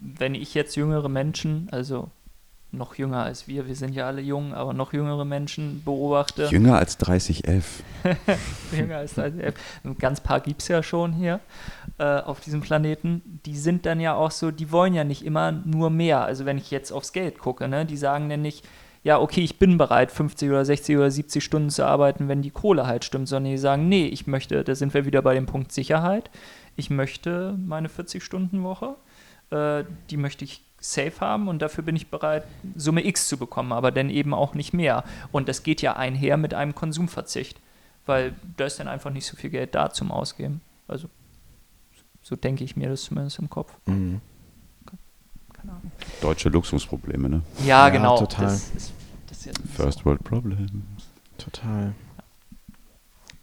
wenn ich jetzt jüngere Menschen, also noch jünger als wir, wir sind ja alle jung, aber noch jüngere Menschen beobachte, Jünger als 3011. *laughs* jünger als das, äh, ein ganz paar gibt es ja schon hier äh, auf diesem Planeten, die sind dann ja auch so, die wollen ja nicht immer nur mehr. Also, wenn ich jetzt aufs Geld gucke, ne, die sagen dann nicht, ja, okay, ich bin bereit, 50 oder 60 oder 70 Stunden zu arbeiten, wenn die Kohle halt stimmt, sondern die sagen, nee, ich möchte, da sind wir wieder bei dem Punkt Sicherheit, ich möchte meine 40-Stunden-Woche, äh, die möchte ich safe haben und dafür bin ich bereit, Summe X zu bekommen, aber dann eben auch nicht mehr. Und das geht ja einher mit einem Konsumverzicht, weil da ist dann einfach nicht so viel Geld da zum Ausgeben. Also so denke ich mir das zumindest im Kopf. mh. Keine Ahnung. Deutsche Luxusprobleme, ne? Ja, Ja, genau. total. Das ist, das ist First World Problems. total.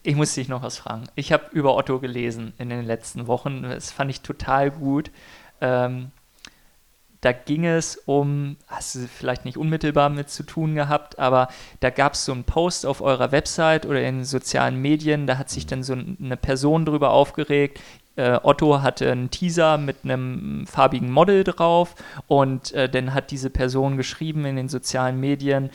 Ich muss dich noch was fragen. Ich habe über Otto gelesen in den letzten Wochen. Das fand ich total gut. Ähm, da ging es um, hast du vielleicht nicht unmittelbar mit zu tun gehabt, aber da gab es so einen Post auf eurer Website oder in sozialen Medien, da hat sich dann so eine Person drüber aufgeregt. Äh, Otto hatte einen Teaser mit einem farbigen Model drauf und äh, dann hat diese Person geschrieben in den sozialen Medien,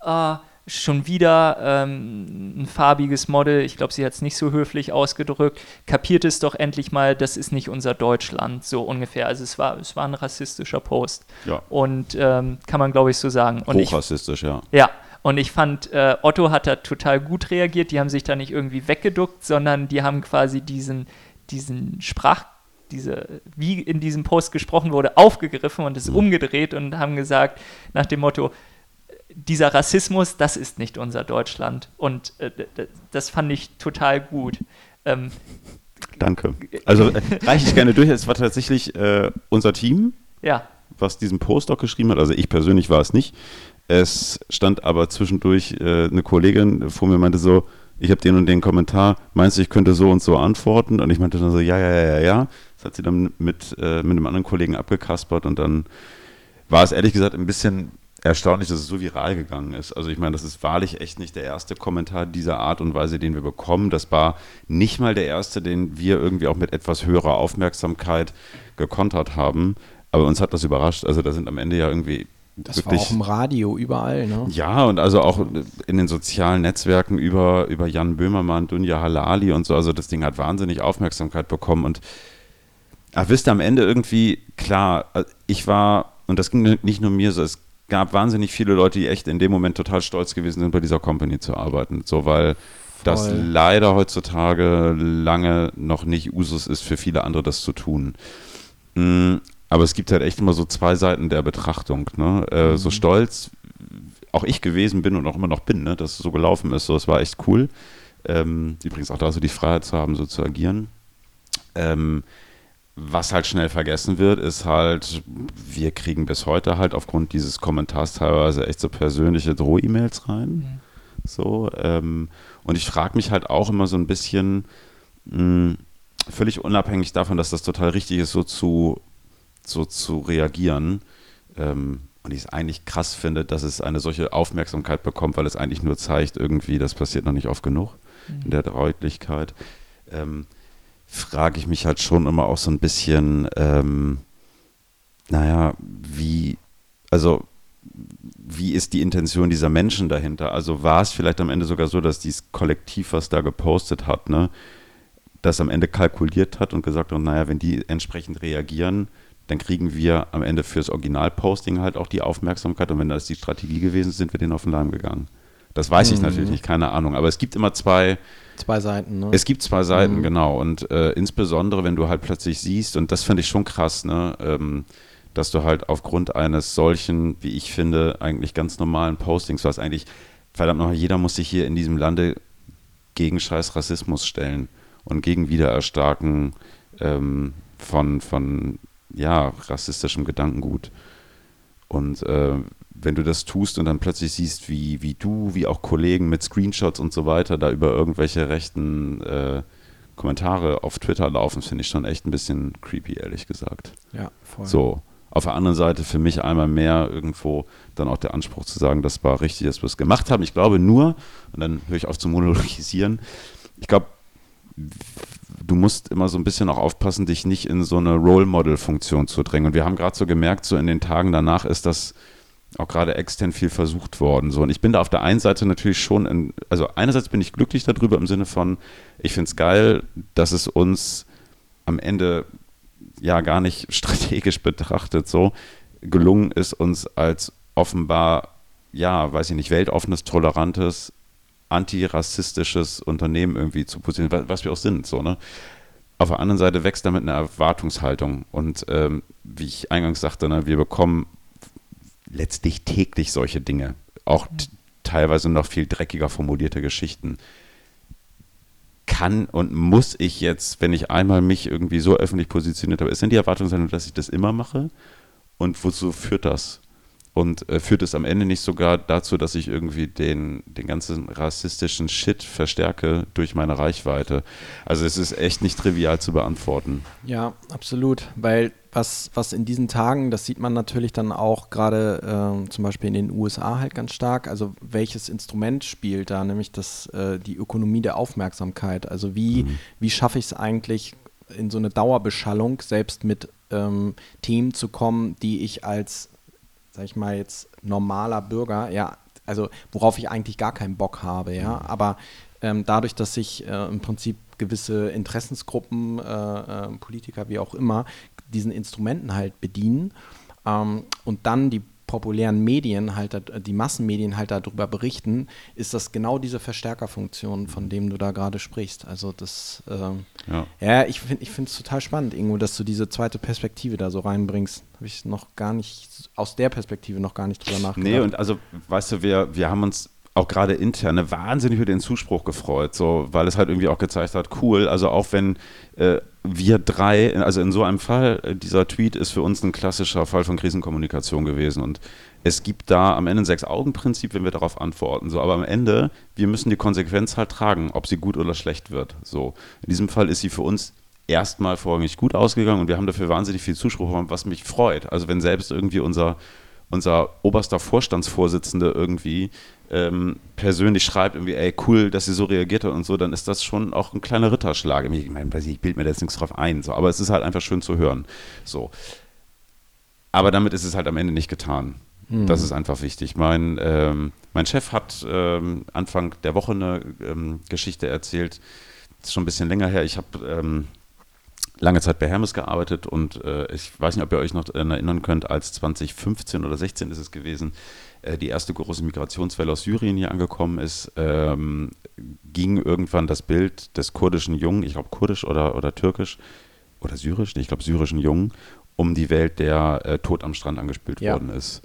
ah, schon wieder ähm, ein farbiges Model, ich glaube, sie hat es nicht so höflich ausgedrückt, kapiert es doch endlich mal, das ist nicht unser Deutschland, so ungefähr. Also es war, es war ein rassistischer Post. Ja. Und ähm, kann man, glaube ich, so sagen. Und ich, Hochrassistisch, ja. ja, und ich fand, äh, Otto hat da total gut reagiert, die haben sich da nicht irgendwie weggeduckt, sondern die haben quasi diesen, diesen Sprach, diese, wie in diesem Post gesprochen wurde, aufgegriffen und es umgedreht und haben gesagt, nach dem Motto, dieser Rassismus, das ist nicht unser Deutschland. Und äh, das fand ich total gut. Ähm, Danke. Also äh, reiche ich gerne durch. Es war tatsächlich äh, unser Team, ja, was diesen Post auch geschrieben hat. Also ich persönlich war es nicht. Es stand aber zwischendurch äh, eine Kollegin vor mir meinte so, ich habe den und den Kommentar, meinst du, ich könnte so und so antworten? Und ich meinte dann so, ja, ja, ja, ja, ja. Das hat sie dann mit, äh, mit einem anderen Kollegen abgekaspert und dann war es ehrlich gesagt ein bisschen erstaunlich, dass es so viral gegangen ist. Also ich meine, das ist wahrlich echt nicht der erste Kommentar dieser Art und Weise, den wir bekommen. Das war nicht mal der erste, den wir irgendwie auch mit etwas höherer Aufmerksamkeit gekontert haben. Aber uns hat das überrascht. Also da sind am Ende ja irgendwie Das war wirklich auch im Radio überall, ne? ja, und also auch in den sozialen Netzwerken über, über Jan Böhmermann, Dunja Halali und so. Also das Ding hat wahnsinnig Aufmerksamkeit bekommen. Und ach, wisst ihr, am Ende irgendwie, klar, äh, ich war, und das ging nicht nur mir so, es gab wahnsinnig viele Leute, die echt in dem Moment total stolz gewesen sind, bei dieser Company zu arbeiten. So, weil das Voll. leider heutzutage lange noch nicht Usus ist, für viele andere das zu tun. Mm, Aber es gibt halt echt immer so zwei Seiten der Betrachtung. Ne? Äh, So stolz auch ich gewesen bin und auch immer noch bin, ne? dass es so gelaufen ist. So, es war echt cool. Ähm, übrigens auch da so die Freiheit zu haben, so zu agieren. Ähm, was halt schnell vergessen wird, ist halt, wir kriegen bis heute halt aufgrund dieses Kommentars teilweise echt so persönliche Droh-E-Mails rein. So, ähm, und ich frage mich halt auch immer so ein bisschen, mh, völlig unabhängig davon, dass das total richtig ist, so zu, so zu reagieren. Ähm, und ich es eigentlich krass finde, dass es eine solche Aufmerksamkeit bekommt, weil es eigentlich nur zeigt, irgendwie, das passiert noch nicht oft genug in der Deutlichkeit. Ähm, frage ich mich halt schon immer auch so ein bisschen, ähm, naja, wie, also wie ist die Intention dieser Menschen dahinter? Also war es vielleicht am Ende sogar so, dass dieses Kollektiv, was da gepostet hat, ne, das am Ende kalkuliert hat und gesagt hat, naja, wenn die entsprechend reagieren, dann kriegen wir am Ende fürs Originalposting halt auch die Aufmerksamkeit und wenn das die Strategie gewesen ist, sind wir denen auf den Leim gegangen. Das weiß ich Mhm. natürlich nicht, keine Ahnung, aber es gibt immer zwei, Zwei Seiten, ne? es gibt zwei Seiten, Mhm. genau. Und äh, insbesondere, wenn du halt plötzlich siehst, und das finde ich schon krass, ne, ähm, dass du halt aufgrund eines solchen, wie ich finde, eigentlich ganz normalen Postings, was eigentlich, verdammt nochmal, jeder muss sich hier in diesem Lande gegen scheiß Rassismus stellen und gegen Wiedererstarken ähm, von, von, ja, rassistischem Gedankengut. Und äh, wenn du das tust und dann plötzlich siehst, wie, wie du, wie auch Kollegen mit Screenshots und so weiter da über irgendwelche rechten äh, Kommentare auf Twitter laufen, finde ich schon echt ein bisschen creepy, ehrlich gesagt. ja, voll. So. Auf der anderen Seite für mich einmal mehr irgendwo dann auch der Anspruch zu sagen, das war richtig, dass wir es gemacht haben. Ich glaube nur, und dann höre ich auf zu monologisieren, ich glaube, du musst immer so ein bisschen auch aufpassen, dich nicht in so eine Role Model Funktion zu drängen. Und wir haben gerade so gemerkt, so in den Tagen danach ist das auch gerade extern viel versucht worden. So. Und ich bin da auf der einen Seite natürlich schon, in, also einerseits bin ich glücklich darüber im Sinne von, ich finde es geil, dass es uns am Ende ja gar nicht *laughs* strategisch betrachtet so gelungen ist, uns als offenbar, ja, weiß ich nicht, weltoffenes, tolerantes, antirassistisches Unternehmen irgendwie zu positionieren, was wir auch sind, so, ne? Auf der anderen Seite wächst damit eine Erwartungshaltung. Und ähm, wie ich eingangs sagte, ne, wir bekommen letztlich täglich solche Dinge. Auch teilweise noch viel dreckiger formulierte Geschichten. Kann und muss ich jetzt, wenn ich einmal mich irgendwie so öffentlich positioniert habe, ist denn die Erwartungshaltung, dass ich das immer mache? Und wozu führt das? Und äh, führt es am Ende nicht sogar dazu, dass ich irgendwie den, den ganzen rassistischen Shit verstärke durch meine Reichweite? Also es ist echt nicht trivial zu beantworten. Ja, absolut. Weil was, was in diesen Tagen, das sieht man natürlich dann auch gerade äh, zum Beispiel in den USA halt ganz stark, also welches Instrument spielt da, nämlich das, äh, die Ökonomie der Aufmerksamkeit. Also wie, mhm. wie schaffe ich es eigentlich, in so eine Dauerbeschallung selbst mit ähm, Themen zu kommen, die ich als sag ich mal jetzt, normaler Bürger, ja, also worauf ich eigentlich gar keinen Bock habe, ja, mhm. aber ähm, dadurch, dass sich äh, im Prinzip gewisse Interessensgruppen, äh, äh, Politiker, wie auch immer, diesen Instrumenten halt bedienen ähm, und dann die populären Medien halt, die Massenmedien halt darüber berichten, ist das genau diese Verstärkerfunktion, von dem du da gerade sprichst. Also das, ähm, ja. ja. ich finde ich es total spannend, Ingo, dass du diese zweite Perspektive da so reinbringst. Habe ich noch gar nicht, aus der Perspektive noch gar nicht drüber nachgedacht. Nee, und also, weißt du, wir, wir haben uns auch gerade interne wahnsinnig über den Zuspruch gefreut, so, weil es halt irgendwie auch gezeigt hat, cool, also auch wenn äh, wir drei, also in so einem Fall, äh, dieser Tweet ist für uns ein klassischer Fall von Krisenkommunikation gewesen. Und es gibt da am Ende ein Sechs-Augen-Prinzip, wenn wir darauf antworten, so, aber am Ende, wir müssen die Konsequenz halt tragen, ob sie gut oder schlecht wird, so. In diesem Fall ist sie für uns erstmal vorrangig gut ausgegangen und wir haben dafür wahnsinnig viel Zuspruch, was mich freut, also wenn selbst irgendwie unser unser oberster Vorstandsvorsitzende irgendwie ähm, persönlich schreibt, irgendwie, ey, cool, dass sie so reagiert hat und so, dann ist das schon auch ein kleiner Ritterschlag. Ich meine, ich bilde mir da jetzt nichts drauf ein, so, aber es ist halt einfach schön zu hören. So. Aber damit ist es halt am Ende nicht getan. Mhm. Das ist einfach wichtig. Mein, ähm, mein Chef hat ähm, Anfang der Woche eine ähm, Geschichte erzählt, das ist schon ein bisschen länger her. Ich habe ähm, lange Zeit bei Hermes gearbeitet und äh, ich weiß nicht, ob ihr euch noch erinnern könnt, als 2015 oder 16 ist es gewesen, die erste große Migrationswelle aus Syrien hier angekommen ist, ähm, ging irgendwann das Bild des kurdischen Jungen, ich glaube kurdisch oder, oder türkisch oder syrisch, ich glaube syrischen Jungen, um die Welt, der äh, tot am Strand angespült ja. worden ist.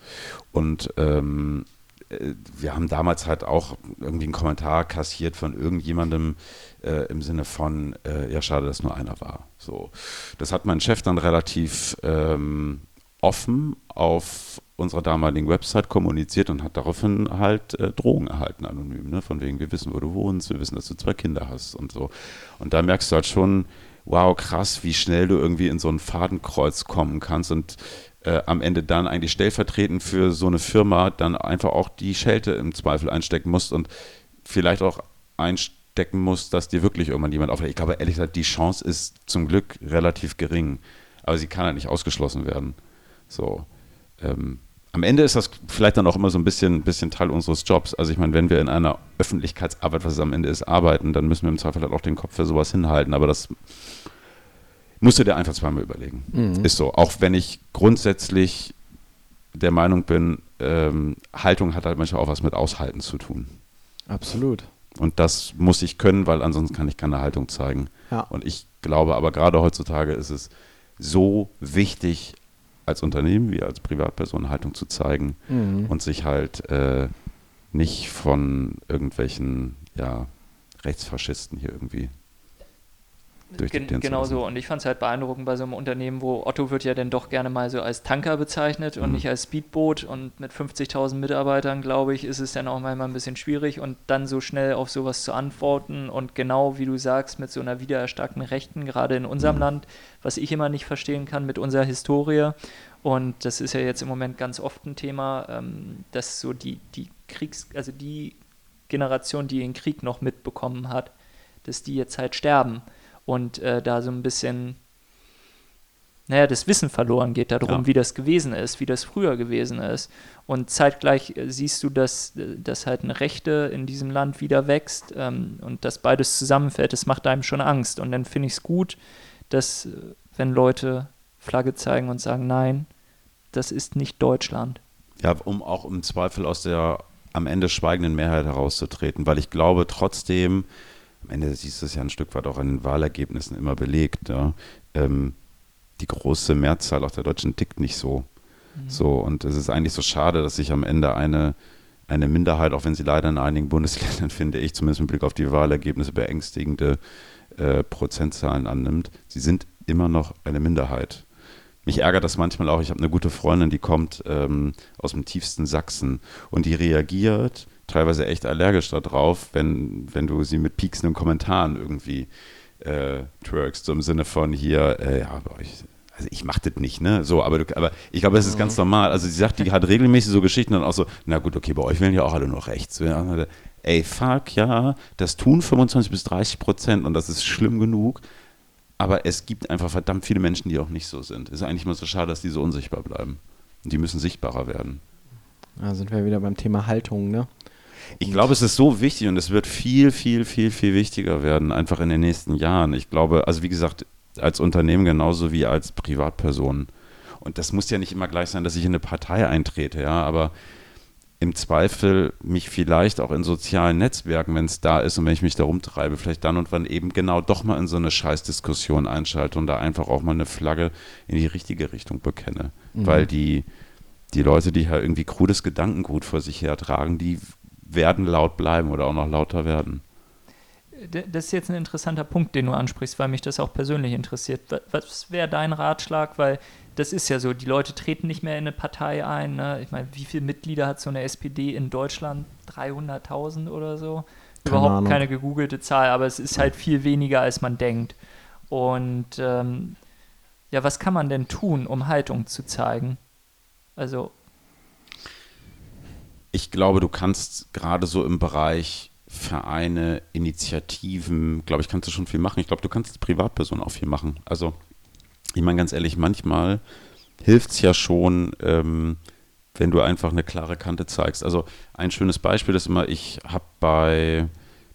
Und ähm, äh, wir haben damals halt auch irgendwie einen Kommentar kassiert von irgendjemandem äh, im Sinne von, äh, ja, schade, dass nur einer war. So. Das hat mein Chef dann relativ ähm, offen auf unserer damaligen Website kommuniziert und hat daraufhin halt äh, Drohungen erhalten, anonym, ne? von wegen, wir wissen, wo du wohnst, wir wissen, dass du zwei Kinder hast und so. Und da merkst du halt schon, wow, krass, wie schnell du irgendwie in so ein Fadenkreuz kommen kannst und äh, am Ende dann eigentlich stellvertretend für so eine Firma dann einfach auch die Schelte im Zweifel einstecken musst und vielleicht auch einstecken musst, dass dir wirklich irgendwann jemand aufhört. Ich glaube, ehrlich gesagt, die Chance ist zum Glück relativ gering, aber sie kann halt nicht ausgeschlossen werden. So. Ähm, am Ende ist das vielleicht dann auch immer so ein bisschen, bisschen Teil unseres Jobs. Also ich meine, wenn wir in einer Öffentlichkeitsarbeit, was es am Ende ist, arbeiten, dann müssen wir im Zweifel halt auch den Kopf für sowas hinhalten. Aber das musst du dir einfach zweimal überlegen. Mhm. Ist so. Auch wenn ich grundsätzlich der Meinung bin, ähm, Haltung hat halt manchmal auch was mit Aushalten zu tun. Absolut. Und das muss ich können, weil ansonsten kann ich keine Haltung zeigen. Ja. Und ich glaube aber gerade heutzutage ist es so wichtig, als Unternehmen wie als Privatperson Haltung zu zeigen mhm. und sich halt äh, nicht von irgendwelchen ja, Rechtsfaschisten hier irgendwie durch Gen Genau so. Und ich fand es halt beeindruckend bei so einem Unternehmen, wo Otto wird ja dann doch gerne mal so als Tanker bezeichnet und mhm. nicht als Speedboot. Und mit 50.000 Mitarbeitern, glaube ich, ist es dann auch manchmal ein bisschen schwierig. Und dann so schnell auf sowas zu antworten und genau, wie du sagst, mit so einer wiedererstarkten Rechten, gerade in unserem mhm. Land, was ich immer nicht verstehen kann mit unserer Historie Und das ist ja jetzt im Moment ganz oft ein Thema, ähm, dass so die, die Kriegs-, also die Generation, die den Krieg noch mitbekommen hat, dass die jetzt halt sterben und äh, da so ein bisschen, naja, das Wissen verloren geht darum, Ja. wie das gewesen ist, wie das früher gewesen ist. Und zeitgleich äh, siehst du, dass, äh, dass halt eine Rechte in diesem Land wieder wächst ähm, und dass beides zusammenfällt. Das macht einem schon Angst. Und dann finde ich es gut, dass, äh, wenn Leute Flagge zeigen und sagen, nein, das ist nicht Deutschland. Ja, um auch im Zweifel aus der am Ende schweigenden Mehrheit herauszutreten, weil ich glaube trotzdem, am Ende siehst du es ja ein Stück weit auch an den Wahlergebnissen immer belegt, ja, ähm, die große Mehrzahl auch der Deutschen tickt nicht so. So, und es ist eigentlich so schade, dass sich am Ende eine, eine Minderheit, auch wenn sie leider in einigen Bundesländern, *laughs* finde ich, zumindest mit Blick auf die Wahlergebnisse, beängstigende äh, Prozentzahlen annimmt. Sie sind immer noch eine Minderheit. Mich ärgert das manchmal auch. Ich habe eine gute Freundin, die kommt ähm, aus dem tiefsten Sachsen und die reagiert teilweise echt allergisch darauf, wenn, wenn du sie mit pieksenden Kommentaren irgendwie äh, twerkst, so im Sinne von hier, äh, ja, aber ich, also ich mach das nicht, ne? So, aber, du, aber ich glaube, das ist ganz normal. Also sie sagt, die hat regelmäßig so Geschichten und auch so, na gut, okay, bei euch wählen ja auch alle nur rechts. Ja, ey, fuck, ja, das tun 25 bis 30 Prozent und das ist schlimm genug. Aber es gibt einfach verdammt viele Menschen, die auch nicht so sind. Es ist eigentlich immer so schade, dass die so unsichtbar bleiben. Und die müssen sichtbarer werden. Da sind wir wieder beim Thema Haltung, ne? Ich glaube, es ist so wichtig und es wird viel, viel, viel, viel wichtiger werden, einfach in den nächsten Jahren. Ich glaube, also wie gesagt, als Unternehmen genauso wie als Privatperson. Und das muss ja nicht immer gleich sein, dass ich in eine Partei eintrete, ja, aber im Zweifel mich vielleicht auch in sozialen Netzwerken, wenn es da ist und wenn ich mich da rumtreibe, vielleicht dann und wann eben genau doch mal in so eine Scheißdiskussion einschalte und da einfach auch mal eine Flagge in die richtige Richtung bekenne. Weil die, die Leute, die halt irgendwie krudes Gedankengut vor sich hertragen, die werden laut bleiben oder auch noch lauter werden. Das ist jetzt ein interessanter Punkt, den du ansprichst, weil mich das auch persönlich interessiert. Wa- Was wäre dein Ratschlag? Weil das ist ja so, die Leute treten nicht mehr in eine Partei ein. Ne? Ich meine, wie viele Mitglieder hat so eine SPD in Deutschland? 300.000 oder so? Keine Überhaupt Ahnung. keine gegoogelte Zahl, aber es ist halt viel weniger, als man denkt. Und ähm, ja, was kann man denn tun, um Haltung zu zeigen? Also, Ich glaube, du kannst gerade so im Bereich Vereine, Initiativen, glaube ich, kannst du schon viel machen. Ich glaube, du kannst als Privatperson auch viel machen. Also, ich meine ganz ehrlich, manchmal hilft es ja schon, ähm, wenn du einfach eine klare Kante zeigst. Also ein schönes Beispiel ist immer, ich habe bei,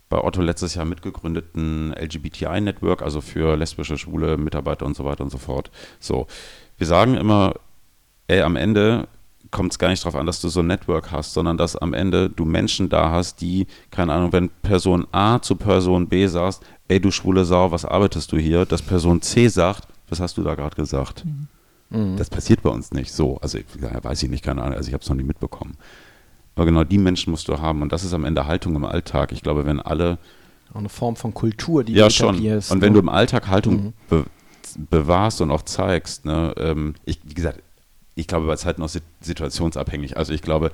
bei Otto letztes Jahr mitgegründet ein LGBTI-Network, also für lesbische, schwule Mitarbeiter und so weiter und so fort. So, wir sagen immer, ey, am Ende kommt es gar nicht darauf an, dass du so ein Network hast, sondern dass am Ende du Menschen da hast, die, keine Ahnung, wenn Person A zu Person B sagt, ey, du schwule Sau, was arbeitest du hier? Dass Person C sagt, was hast du da gerade gesagt? Mhm. Das passiert bei uns nicht so. Also, ja, weiß ich nicht, keine Ahnung, also ich habe es noch nie mitbekommen. Aber genau die Menschen musst du haben und das ist am Ende Haltung im Alltag. Ich glaube, wenn alle Auch eine Form von Kultur, die ja, du schon. Und wenn ne? du im Alltag Haltung Mhm. be bewahrst und auch zeigst, ne, ähm, ich, wie gesagt, ich glaube, es ist halt noch sit- situationsabhängig. Also ich glaube,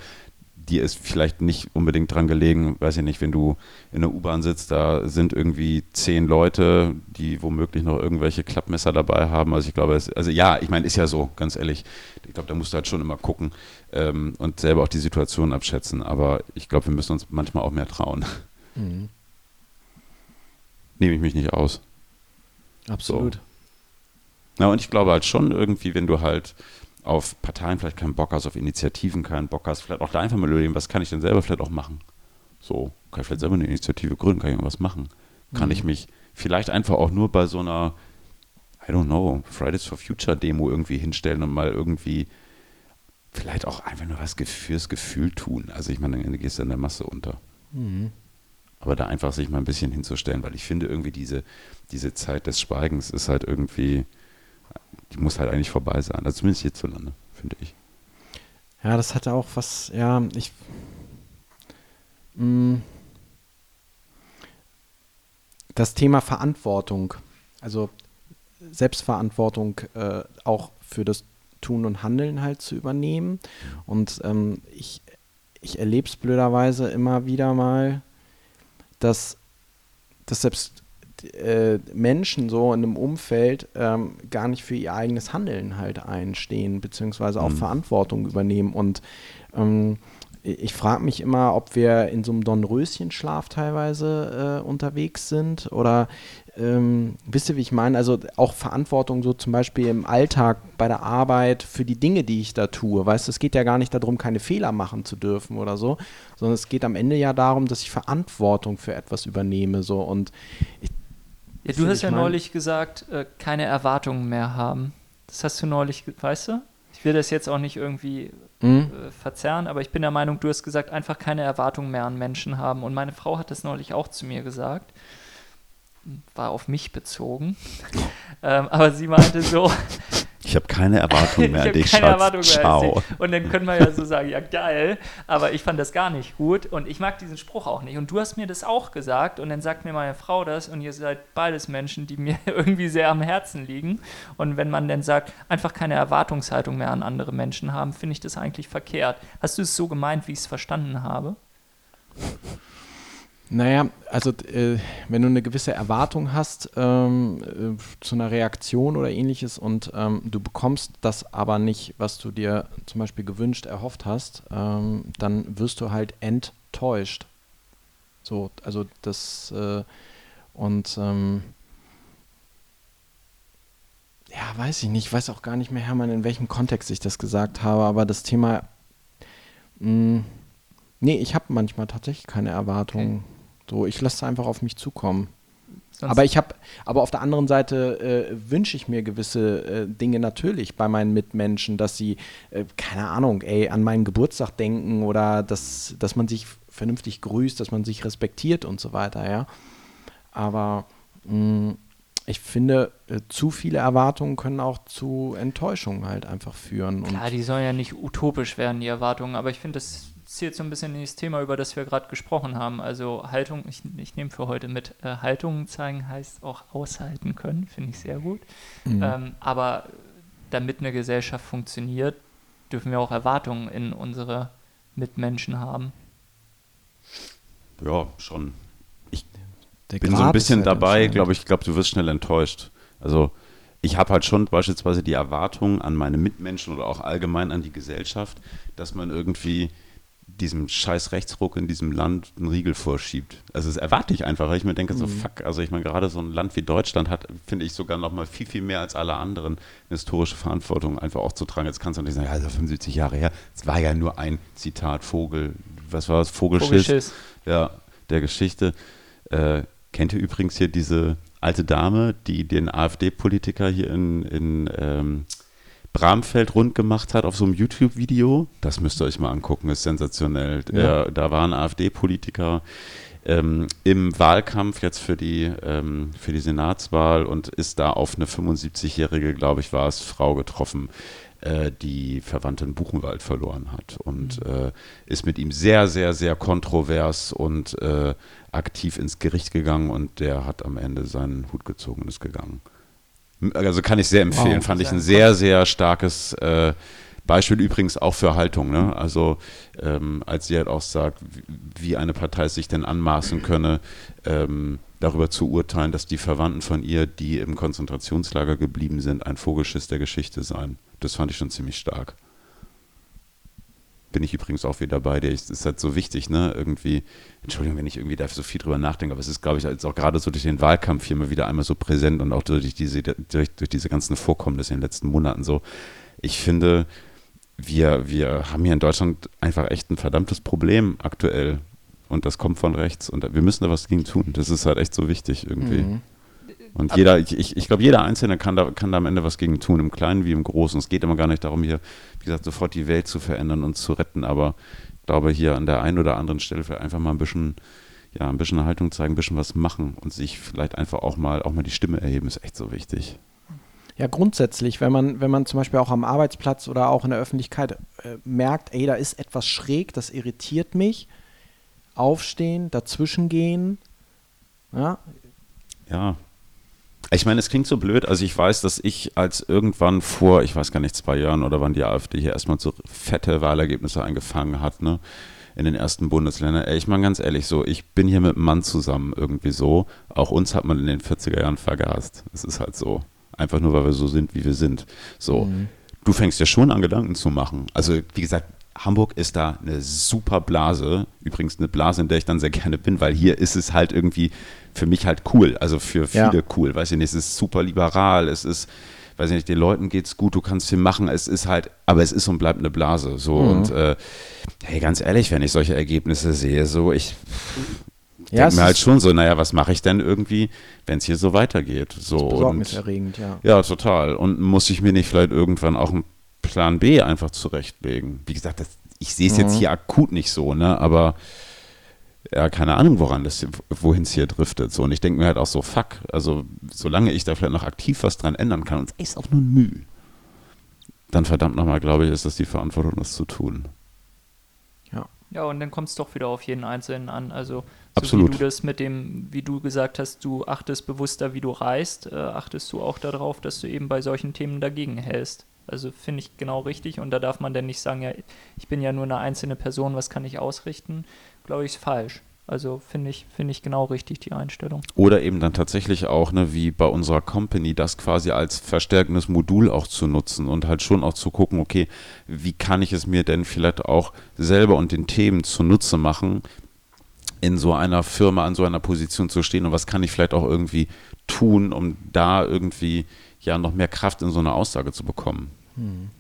dir ist vielleicht nicht unbedingt dran gelegen, weiß ich nicht, wenn du in der U-Bahn sitzt, da sind irgendwie zehn Leute, die womöglich noch irgendwelche Klappmesser dabei haben. Also ich glaube, es, also ja, ich meine, ist ja so, ganz ehrlich. Ich glaube, da musst du halt schon immer gucken ähm, und selber auch die Situation abschätzen. Aber ich glaube, wir müssen uns manchmal auch mehr trauen. *laughs* Mhm. Nehme ich mich nicht aus. Absolut. Na, und ich glaube halt schon irgendwie, wenn du halt auf Parteien vielleicht keinen Bock hast, auf Initiativen keinen Bock hast, vielleicht auch da einfach mal überlegen, was kann ich denn selber vielleicht auch machen? So, kann ich vielleicht selber eine Initiative gründen, kann ich irgendwas machen? Kann Mhm. ich mich vielleicht einfach auch nur bei so einer, I don't know, Fridays for Future Demo irgendwie hinstellen und mal irgendwie vielleicht auch einfach nur was fürs Gefühl tun. Also ich meine, dann gehst du in der Masse unter. Mhm. Aber da einfach sich mal ein bisschen hinzustellen, weil ich finde irgendwie diese, diese Zeit des Schweigens ist halt irgendwie, die muss halt eigentlich vorbei sein. Also zumindest hierzulande, finde ich. Ja, das hatte auch was, ja, ich. Mh, das Thema Verantwortung, also Selbstverantwortung äh, auch für das Tun und Handeln halt zu übernehmen. Und ähm, ich, ich erlebe es blöderweise immer wieder mal, dass, dass selbst äh, Menschen so in einem Umfeld ähm, gar nicht für ihr eigenes Handeln halt einstehen, beziehungsweise auch mhm. Verantwortung übernehmen. Und ähm, ich frage mich immer, ob wir in so einem Dornröschenschlaf teilweise äh, unterwegs sind oder ähm, wisst ihr, wie ich meine? Also auch Verantwortung so zum Beispiel im Alltag bei der Arbeit für die Dinge, die ich da tue. Weißt du, es geht ja gar nicht darum, keine Fehler machen zu dürfen oder so, sondern es geht am Ende ja darum, dass ich Verantwortung für etwas übernehme. So und ich, ja, du hast ja mein? neulich gesagt, äh, keine Erwartungen mehr haben. Das hast du neulich, weißt du? Ich will das jetzt auch nicht irgendwie mhm. äh, verzerren, aber ich bin der Meinung, du hast gesagt, einfach keine Erwartungen mehr an Menschen haben. Und meine Frau hat das neulich auch zu mir gesagt war auf mich bezogen. *laughs* ähm, aber sie meinte so. Ich habe keine Erwartung mehr an *laughs* dich, keine Erwartung mehr Ciao. Und dann können wir ja so sagen, ja geil, aber ich fand das gar nicht gut und ich mag diesen Spruch auch nicht. Und du hast mir das auch gesagt und dann sagt mir meine Frau das und ihr seid beides Menschen, die mir *laughs* irgendwie sehr am Herzen liegen. Und wenn man dann sagt, einfach keine Erwartungshaltung mehr an andere Menschen haben, finde ich das eigentlich verkehrt. Hast du es so gemeint, wie ich es verstanden habe? Naja, also äh, wenn du eine gewisse Erwartung hast ähm, äh, zu einer Reaktion oder ähnliches und ähm, du bekommst das aber nicht, was du dir zum Beispiel gewünscht, erhofft hast, ähm, dann wirst du halt enttäuscht. So, also das äh, und ähm, ja, weiß ich nicht, ich weiß auch gar nicht mehr, Hermann, in welchem Kontext ich das gesagt habe, aber das Thema, mh, hm, nee, ich habe manchmal tatsächlich keine Erwartungen. So, ich lasse es einfach auf mich zukommen. Sonst aber ich habe, aber auf der anderen Seite äh, wünsche ich mir gewisse äh, Dinge natürlich bei meinen Mitmenschen, dass sie, äh, keine Ahnung, ey, an meinen Geburtstag denken oder dass, dass man sich vernünftig grüßt, dass man sich respektiert und so weiter, ja. Aber mh, mm, ich finde, äh, zu viele Erwartungen können auch zu Enttäuschungen halt einfach führen. Klar, die sollen ja nicht utopisch werden, die Erwartungen, aber ich finde, das zielt so ein bisschen in das Thema, über das wir gerade gesprochen haben. Also Haltung, ich, ich nehme für heute mit, äh, Haltung zeigen heißt auch aushalten können, finde ich sehr gut. Mhm. Ähm, aber damit eine Gesellschaft funktioniert, dürfen wir auch Erwartungen in unsere Mitmenschen haben. Ja, schon. Ich Der bin Grad so ein bisschen halt dabei, glaube ich, ich glaube, du wirst schnell enttäuscht. Also ich habe halt schon beispielsweise die Erwartung an meine Mitmenschen oder auch allgemein an die Gesellschaft, dass man irgendwie diesem scheiß Rechtsruck in diesem Land einen Riegel vorschiebt. Also das erwarte ich einfach, weil ich mir denke, so mhm. fuck, also ich meine, gerade so ein Land wie Deutschland hat, finde ich sogar noch mal viel, viel mehr als alle anderen eine historische Verantwortung einfach auch zu tragen. Jetzt kannst du nicht sagen, ja, ist 75 Jahre her. Es war ja nur ein Zitat, Vogel, was war das? Vogelschiss. Vogelschiss. Ja, der Geschichte. Äh, kennt ihr übrigens hier diese alte Dame, die den AfD-Politiker hier in, in ähm, Bramfeld rund gemacht hat auf so einem YouTube-Video. Das müsst ihr euch mal angucken, ist sensationell. Ja. Äh, da war ein AfD-Politiker ähm, im Wahlkampf jetzt für die, ähm, für die Senatswahl und ist da auf eine 75-jährige, glaube ich, war es, Frau getroffen, äh, die Verwandte in Buchenwald verloren hat und mhm. äh, ist mit ihm sehr, sehr, sehr kontrovers und äh, aktiv ins Gericht gegangen und der hat am Ende seinen Hut gezogen und ist gegangen. Also kann ich sehr empfehlen. Wow, Fand ich ein sehr, sehr starkes äh, Beispiel übrigens auch für Haltung. Ne? Also ähm, als sie halt auch sagt, wie eine Partei sich denn anmaßen könne, ähm, darüber zu urteilen, dass die Verwandten von ihr, die im Konzentrationslager geblieben sind, ein Vogelschiss der Geschichte seien. Das fand ich schon ziemlich stark bin ich übrigens auch wieder bei dir. Es ist halt so wichtig, ne? Irgendwie, Entschuldigung, wenn ich irgendwie da so viel drüber nachdenke, aber es ist, glaube ich, jetzt auch gerade so durch den Wahlkampf hier mal wieder einmal so präsent und auch durch diese, durch, durch diese ganzen Vorkommnisse in den letzten Monaten so. Ich finde, wir, wir haben hier in Deutschland einfach echt ein verdammtes Problem aktuell. Und das kommt von rechts. Und wir müssen da was gegen tun. Das ist halt echt so wichtig irgendwie. Mhm. Und jeder, ich, ich glaube, jeder Einzelne kann da, kann da am Ende was gegen tun, im Kleinen wie im Großen. Es geht immer gar nicht darum, hier, wie gesagt, sofort die Welt zu verändern und zu retten, aber ich glaube, hier an der einen oder anderen Stelle einfach mal ein bisschen, ja, ein bisschen Haltung zeigen, ein bisschen was machen und sich vielleicht einfach auch mal, auch mal die Stimme erheben, ist echt so wichtig. Ja, grundsätzlich, wenn man, wenn man zum Beispiel auch am Arbeitsplatz oder auch in der Öffentlichkeit äh, merkt, ey, da ist etwas schräg, das irritiert mich, aufstehen, dazwischen gehen, ja. Ja, ich meine, es klingt so blöd. Also ich weiß, dass ich als irgendwann vor, ich weiß gar nicht, zwei Jahren oder wann die AfD hier erstmal so fette Wahlergebnisse eingefangen hat, ne? in den ersten Bundesländern. Ey, ich meine ganz ehrlich so, ich bin hier mit einem Mann zusammen irgendwie so. Auch uns hat man in den 40er Jahren vergast. Es ist halt so. Einfach nur, weil wir so sind, wie wir sind. So. Mhm. Du fängst ja schon an, Gedanken zu machen. Also, wie gesagt, Hamburg ist da eine super Blase. Übrigens eine Blase, in der ich dann sehr gerne bin, weil hier ist es halt irgendwie für mich halt cool. Also für viele ja. cool. Weiß ich nicht, es ist super liberal, es ist, weiß ich nicht, den Leuten geht's gut, du kannst viel machen. Es ist halt, aber es ist und bleibt eine Blase. So mhm. und äh, hey, ganz ehrlich, wenn ich solche Ergebnisse sehe, so ich ja, denke mir halt schon so, naja, was mache ich denn irgendwie, wenn es hier so weitergeht? So, das ist besorgniserregend, ja. Ja, total. Und muss ich mir nicht vielleicht irgendwann auch ein Plan B einfach zurechtlegen. Wie gesagt, das, ich sehe es mhm. jetzt hier akut nicht so, ne? Aber ja, keine Ahnung, woran das, wohin es hier driftet. So, und ich denke mir halt auch so, fuck, also solange ich da vielleicht noch aktiv was dran ändern kann, und es ist auch nur ein Mühe, dann verdammt nochmal, glaube ich, ist das die Verantwortung, das zu tun. Ja. Ja, und dann kommt es doch wieder auf jeden Einzelnen an. Also so Absolut. wie du das mit dem, wie du gesagt hast, du achtest bewusster, wie du reist, äh, achtest du auch darauf, dass du eben bei solchen Themen dagegen hältst. Also finde ich genau richtig und da darf man dann nicht sagen, ja, ich bin ja nur eine einzelne Person, was kann ich ausrichten? Glaube ich, ist falsch. Also finde ich, finde ich genau richtig die Einstellung. Oder eben dann tatsächlich auch, ne, wie bei unserer Company, das quasi als verstärkendes Modul auch zu nutzen und halt schon auch zu gucken, okay, wie kann ich es mir denn vielleicht auch selber und den Themen zunutze machen, in so einer Firma, an so einer Position zu stehen und was kann ich vielleicht auch irgendwie tun, um da irgendwie ja noch mehr Kraft in so eine Aussage zu bekommen. Hm.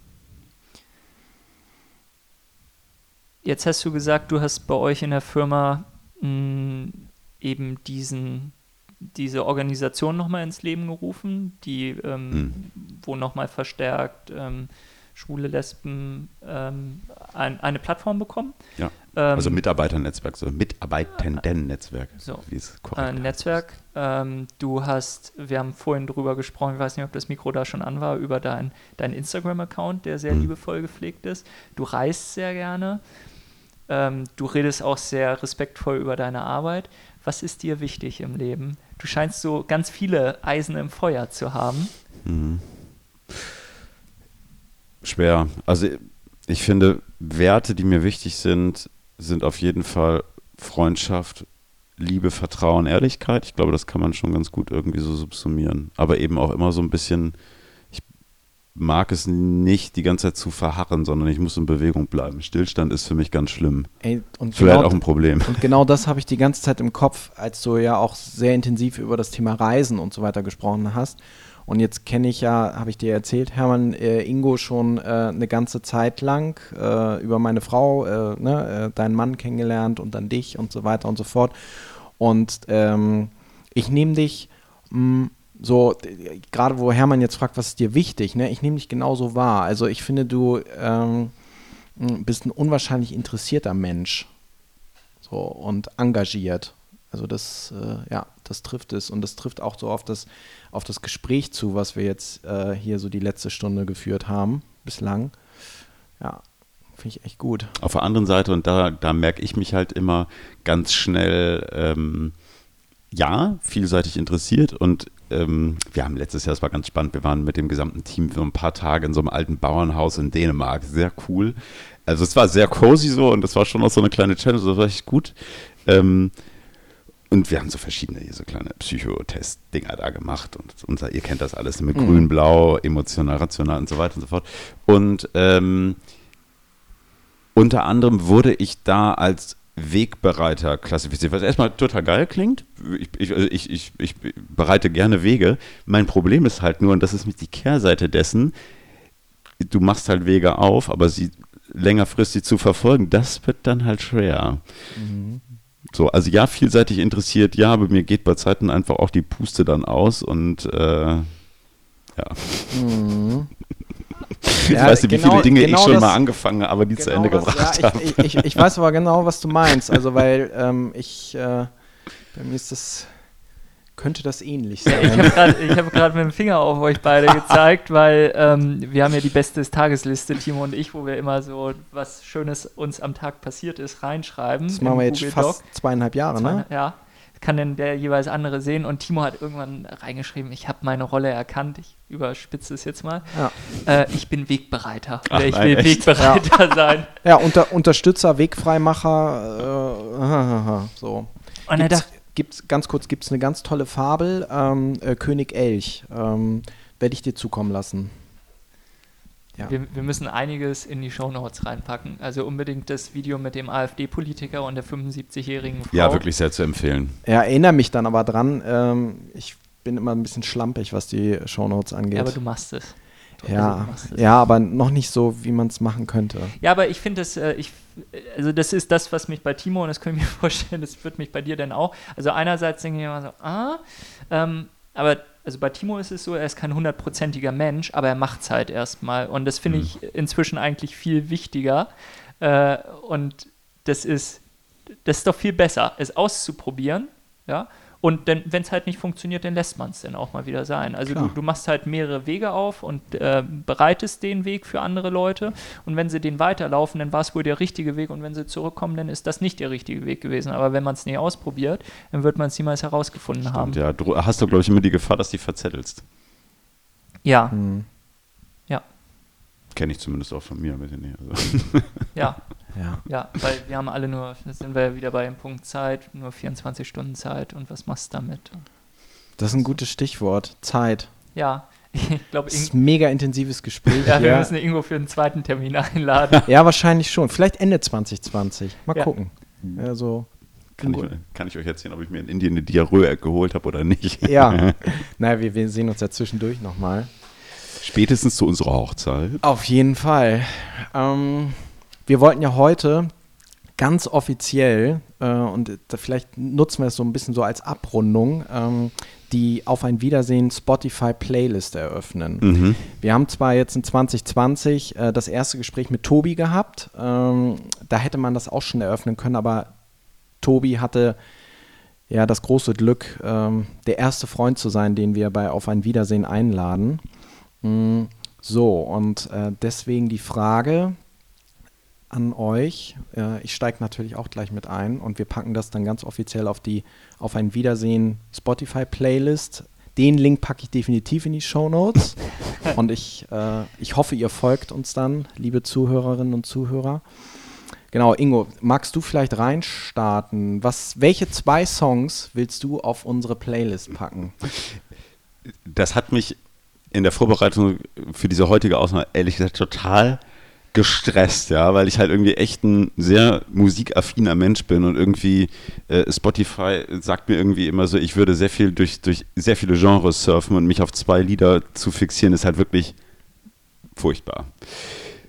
Jetzt hast du gesagt, du hast bei euch in der Firma mh, hm, eben diesen, diese Organisation nochmal ins Leben gerufen, die, ähm, hm. wo nochmal verstärkt ähm, schwule Lesben ähm, ein, eine Plattform bekommen. Ja. Ähm, also Mitarbeiternetzwerk, so Mitarbeitendennetzwerk, so, wie es korrekt Ein Netzwerk. Ähm, du hast, wir haben vorhin drüber gesprochen, ich weiß nicht, ob das Mikro da schon an war, über deinen dein Instagram-Account, der sehr mhm. liebevoll gepflegt ist. Du reist sehr gerne. Ähm, du redest auch sehr respektvoll über deine Arbeit. Was ist dir wichtig im Leben? Du scheinst so ganz viele Eisen im Feuer zu haben. Mhm. Schwer. Also ich finde, Werte, die mir wichtig sind, sind auf jeden Fall Freundschaft, Liebe, Vertrauen, Ehrlichkeit. Ich glaube, das kann man schon ganz gut irgendwie so subsumieren. Aber eben auch immer so ein bisschen, ich mag es nicht die ganze Zeit zu verharren, sondern ich muss in Bewegung bleiben. Stillstand ist für mich ganz schlimm. Ey, und Vielleicht genau, auch ein Problem. Und genau das habe ich die ganze Zeit im Kopf, als du ja auch sehr intensiv über das Thema Reisen und so weiter gesprochen hast. Und jetzt kenne ich ja, habe ich dir erzählt, Hermann, äh, Ingo schon äh, eine ganze Zeit lang äh, über meine Frau, äh, ne, äh, deinen Mann kennengelernt und dann dich und so weiter und so fort. Und ähm, ich nehme dich mh, hm, so, gerade wo Hermann jetzt fragt, was ist dir wichtig, ne, ich nehme dich genauso wahr. Also ich finde, du ähm, hm, bist ein unwahrscheinlich interessierter Mensch. So und engagiert. Also das, äh, ja, das trifft es und das trifft auch so auf das, auf das Gespräch zu, was wir jetzt äh, hier so die letzte Stunde geführt haben, bislang. Ja, finde ich echt gut. Auf der anderen Seite, und da, da merke ich mich halt immer ganz schnell, ähm, ja, vielseitig interessiert und ähm, wir haben letztes Jahr, das war ganz spannend, wir waren mit dem gesamten Team für ein paar Tage in so einem alten Bauernhaus in Dänemark, sehr cool. Also es war sehr cozy so und das war schon auch so eine kleine Challenge, das war echt gut. Ähm, und wir haben so verschiedene, hier so kleine Psychotest-Dinger da gemacht. Und unser, ihr kennt das alles mit mhm. grün, blau, emotional, rational und so weiter und so fort. Und ähm, unter anderem wurde ich da als Wegbereiter klassifiziert, was erstmal total geil klingt. Ich, ich, also ich, ich, ich bereite gerne Wege. Mein Problem ist halt nur, und das ist mit die Kehrseite dessen, du machst halt Wege auf, aber sie längerfristig zu verfolgen, das wird dann halt schwer. Mhm. So, also ja, vielseitig interessiert, ja, aber mir geht bei Zeiten einfach auch die Puste dann aus und äh, ja. Mhm. *laughs* Ich ja, weiß nicht, genau, wie viele Dinge genau ich schon das, mal angefangen habe, aber die genau zu Ende das, gebracht ja, habe. Ich, ich, ich, weiß aber genau, was du meinst. Also, weil ähm, ich, äh, bei mir ist das könnte das ähnlich sein. Ich habe gerade hab mit dem Finger auf euch beide gezeigt, weil ähm, wir haben ja die beste Tagesliste, Timo und ich, wo wir immer so was Schönes uns am Tag passiert ist, reinschreiben. Das machen wir jetzt Google fast Doc. zweieinhalb Jahre, ne? Ja. kann denn der jeweils andere sehen. Und Timo hat irgendwann reingeschrieben, ich habe meine Rolle erkannt. Ich überspitze es jetzt mal. Ja. Äh, ich bin Wegbereiter. Ach, Oder ich nein, will echt? Wegbereiter sein. Ja, unter, Unterstützer, Wegfreimacher, äh, *laughs* so. Und er Gibt's, dachte, gibt's, ganz kurz, gibt es eine ganz tolle Fabel, ähm, äh, König Elch. Ähm, Werde ich dir zukommen lassen. Ja. wir, wir müssen einiges in die Shownotes reinpacken. Also unbedingt das Video mit dem AfD-Politiker und der 75-jährigen Frau. Ja, wirklich sehr zu empfehlen. Ja, erinnere mich dann aber dran. Ähm, ich bin immer ein bisschen schlampig, was die Shownotes angeht. Ja, aber du machst es. Du- also ja, es. ja, aber noch nicht so, wie man es machen könnte. Ja, aber ich finde das, äh, ich, also das ist das, was mich bei Timo, und das können wir mir *laughs* vorstellen, das wird mich bei dir dann auch. Also einerseits denke ich immer so, ah, ähm, aber also bei Timo ist es so, er ist kein hundertprozentiger Mensch, aber er macht es halt erstmal. Und das finde Mhm. ich inzwischen eigentlich viel wichtiger. Äh, und das ist, das ist doch viel besser, es auszuprobieren, ja. Und wenn es halt nicht funktioniert, dann lässt man es dann auch mal wieder sein. Also du, du machst halt mehrere Wege auf und äh, bereitest den Weg für andere Leute. Und wenn sie den weiterlaufen, dann war es wohl der richtige Weg. Und wenn sie zurückkommen, dann ist das nicht der richtige Weg gewesen. Aber wenn man es nie ausprobiert, dann wird man es niemals herausgefunden haben. Und ja, du hast du, glaube ich, immer die Gefahr, dass du die verzettelst. Ja, Hm. Kenne ich zumindest auch von mir. Mit den, also. ja, *laughs* Ja. ja. Weil wir haben alle nur, jetzt sind wir ja wieder bei dem Punkt Zeit, nur 24 Stunden Zeit. Und was machst du damit? Das ist ein gutes Stichwort. Zeit. Ja, *laughs* ich glaube, Das ist ein mega intensives Gespräch. ja, wir ja. müssen Ingo für einen zweiten Termin *laughs* einladen. ja, wahrscheinlich schon. Vielleicht Ende 2020. Mal Ja. gucken. Also, Kann, ich, kann ich euch erzählen, ob ich mir in Indien eine Diarrhoe geholt habe oder nicht? ja. *laughs* naja, wir, wir sehen uns ja zwischendurch nochmal. Spätestens zu unserer Hochzeit. Auf jeden Fall. Ähm, wir wollten ja heute ganz offiziell, äh, und vielleicht nutzen wir es so ein bisschen so als Abrundung, ähm, die Auf ein Wiedersehen Spotify Playlist eröffnen. Mhm. Wir haben zwar jetzt in 2020 äh, das erste Gespräch mit Tobi gehabt, ähm, da hätte man das auch schon eröffnen können, aber Tobi hatte ja das große Glück, ähm, der erste Freund zu sein, den wir bei Auf ein Wiedersehen einladen. Mm, So, und äh, deswegen die Frage an euch. Äh, ich steige natürlich auch gleich mit ein und wir packen das dann ganz offiziell auf die Auf ein Wiedersehen Spotify-Playlist. Den Link packe ich definitiv in die Show Notes. *laughs* und ich, äh, ich hoffe, ihr folgt uns dann, liebe Zuhörerinnen und Zuhörer. Genau, Ingo, magst du vielleicht reinstarten? Was, welche zwei Songs willst du auf unsere Playlist packen? Das hat mich in der Vorbereitung für diese heutige Ausnahme ehrlich gesagt total gestresst, ja, weil ich halt irgendwie echt ein sehr musikaffiner Mensch bin und irgendwie äh, Spotify sagt mir irgendwie immer so, ich würde sehr viel durch, durch sehr viele Genres surfen und mich auf zwei Lieder zu fixieren, ist halt wirklich furchtbar.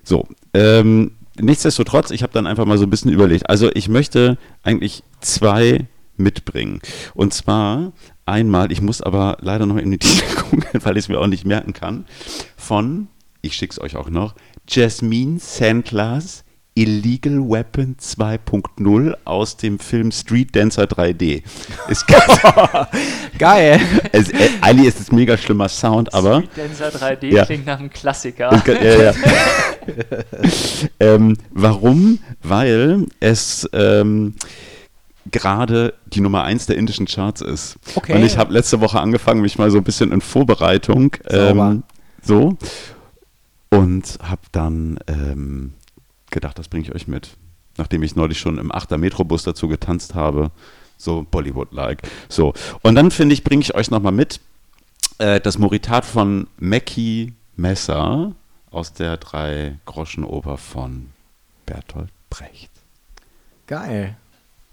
So, ähm, nichtsdestotrotz, ich habe dann einfach mal so ein bisschen überlegt. Also ich möchte eigentlich zwei mitbringen. Und zwar einmal, ich muss aber leider noch in die Titel *laughs* gucken, weil ich es mir auch nicht merken kann, von, ich schicke es euch auch noch, Jasmine Sandlers Illegal Weapon 2.0 aus dem Film Street Dancer 3D. Ist *laughs* Geil! es, äh, eigentlich ist es mega schlimmer Sound, aber Street Dancer 3D Ja. klingt nach einem Klassiker. Ja, ja. *laughs* ähm, warum? Weil es ähm, gerade die Nummer 1 der indischen Charts ist. Okay. Und ich habe letzte Woche angefangen, mich mal so ein bisschen in Vorbereitung ähm, so und habe dann ähm, gedacht, das bringe ich euch mit. Nachdem ich neulich schon im 8er Metrobus dazu getanzt habe, so Bollywood-like. So, und dann finde ich, bringe ich euch nochmal mit äh, das Moritat von Mackie Messer aus der Drei-Groschen-Oper von Bertolt Brecht. Geil.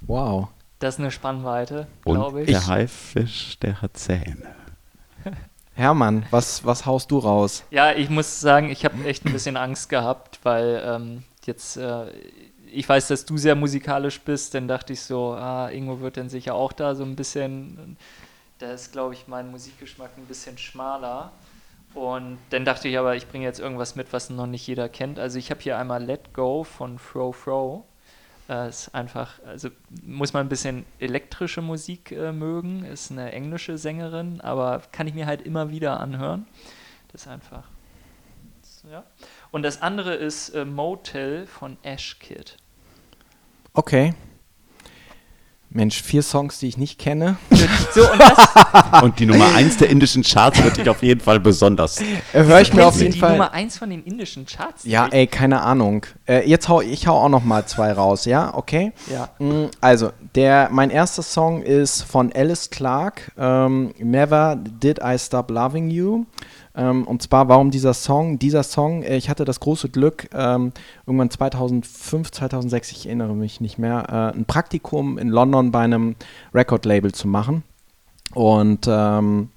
Wow. Das ist eine Spannweite, glaube ich. der Haifisch, der hat Zähne. *laughs* Hermann, was, was haust du raus? Ja, ich muss sagen, ich habe echt ein bisschen Angst gehabt, weil ähm, jetzt, äh, ich weiß, dass du sehr musikalisch bist, dann dachte ich so, ah, Ingo wird dann sicher auch da so ein bisschen, da ist, glaube ich, mein Musikgeschmack ein bisschen schmaler. Und dann dachte ich aber, ich bringe jetzt irgendwas mit, was noch nicht jeder kennt. Also ich habe hier einmal Let Go von Fro Fro. Äh, ist einfach, also muss man ein bisschen elektrische Musik äh, mögen, ist eine englische Sängerin, aber kann ich mir halt immer wieder anhören. Das ist einfach. Ja. Und das andere ist äh, Motel von Ash Kid. Okay. Mensch, vier Songs, die ich nicht kenne. *laughs* So, und das Und die Nummer 1 der indischen Charts wird dich auf jeden Fall besonders. Äh, Höre ich mir auf jeden die Fall. Nummer 1 von den indischen Charts. Ja, ey, keine Ahnung. Äh, jetzt hau ich hau auch noch mal zwei raus, ja? Okay? Ja. Mm, Also, der, mein erster Song ist von Alice Clark, ähm, Never Did I Stop Loving You. Ähm, und zwar, warum dieser Song? Dieser Song, äh, ich hatte das große Glück, ähm, irgendwann 2005, 2006, ich erinnere mich nicht mehr, äh, ein Praktikum in London bei einem Record-Label zu machen. Und ähm,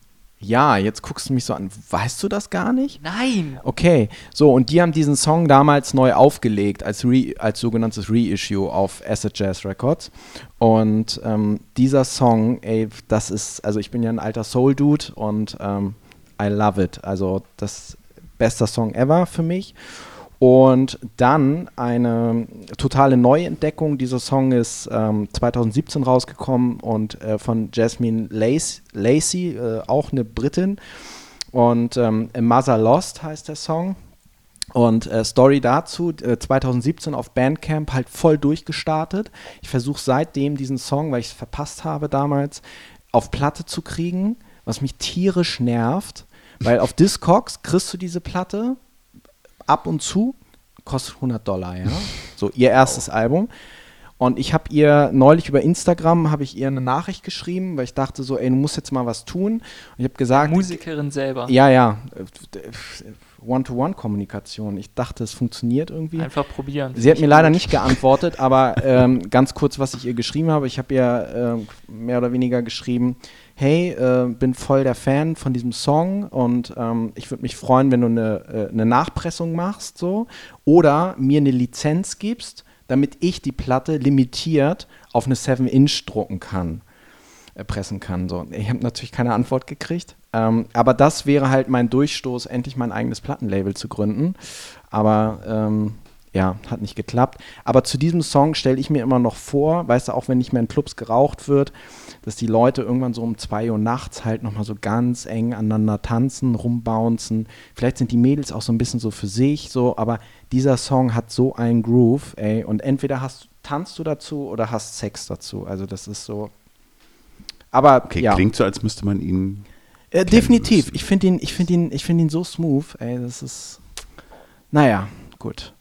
ja, jetzt guckst du mich so an. Weißt du das gar nicht? Nein. Okay, so und die haben diesen Song damals neu aufgelegt als, Re als sogenanntes Reissue auf Acid Jazz Records. Und ähm, dieser Song, ey, das ist, also ich bin ja ein alter Soul-Dude und ähm, I love it. Also das bester Song ever für mich. Und dann eine totale Neuentdeckung. Dieser Song ist ähm, 2017 rausgekommen und äh, von Jasmine Lace- Lacey, äh, auch eine Britin. Und ähm, Mother Lost heißt der Song. Und äh, Story dazu, äh, 2017 auf Bandcamp halt voll durchgestartet. Ich versuche seitdem diesen Song, weil ich es verpasst habe damals, auf Platte zu kriegen, was mich tierisch nervt. Weil auf Discogs kriegst du diese Platte ab und zu, kostet 100 Dollar, ja. So, ihr erstes Album. Und ich habe ihr neulich über Instagram, habe ich ihr eine Nachricht geschrieben, weil ich dachte so, ey, du musst jetzt mal was tun. Und ich habe gesagt, Musikerin selber. ja, ja, One-to-One-Kommunikation. Ich dachte, es funktioniert irgendwie. Einfach probieren. Sie hat mir leider nicht geantwortet, aber ähm, ganz kurz, was ich ihr geschrieben habe. Ich habe ihr ähm, mehr oder weniger geschrieben, hey, äh, bin voll der Fan von diesem Song und ähm, ich würde mich freuen, wenn du eine, äh, eine Nachpressung machst, so, oder mir eine Lizenz gibst, damit ich die Platte limitiert auf eine 7-Inch drucken kann äh, pressen kann. So. Ich habe natürlich keine Antwort gekriegt. Ähm, aber das wäre halt mein Durchstoß, endlich mein eigenes Plattenlabel zu gründen. Aber ähm, ja, hat nicht geklappt. Aber zu diesem Song stelle ich mir immer noch vor, weißt du, auch wenn nicht mehr in Clubs geraucht wird, dass die Leute irgendwann so um 2 Uhr nachts halt nochmal so ganz eng aneinander tanzen, rumbouncen. Vielleicht sind die Mädels auch so ein bisschen so für sich, so, aber dieser Song hat so einen Groove, ey. Und entweder hast, tanzt du dazu oder hast Sex dazu. Also das ist so. Aber Okay, ja. klingt so, als müsste man ihn. Äh, definitiv. müssen. Ich finde ihn, ich finde ihn, ich finde ihn so smooth. Ey, das ist. Naja, gut.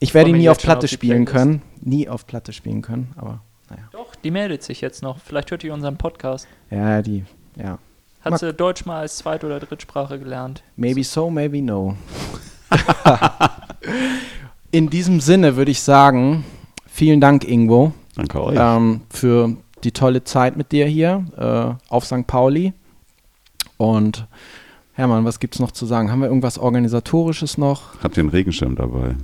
Ich werde ihn nie auf auf Platte die spielen Playlist. können. Nie auf Platte spielen können, aber naja. Doch, die meldet sich jetzt noch. Vielleicht hört ihr unseren Podcast. Ja, die, ja. Hat Mal- sie Deutsch mal als Zweit- oder Drittsprache gelernt. Maybe so, maybe no. *laughs* In diesem Sinne würde ich sagen, vielen Dank, Ingo, Danke euch. ähm, für die tolle Zeit mit dir hier äh, auf St. Pauli. Und Hermann, was gibt's noch zu sagen? Haben wir irgendwas Organisatorisches noch? Habt ihr einen Regenschirm dabei?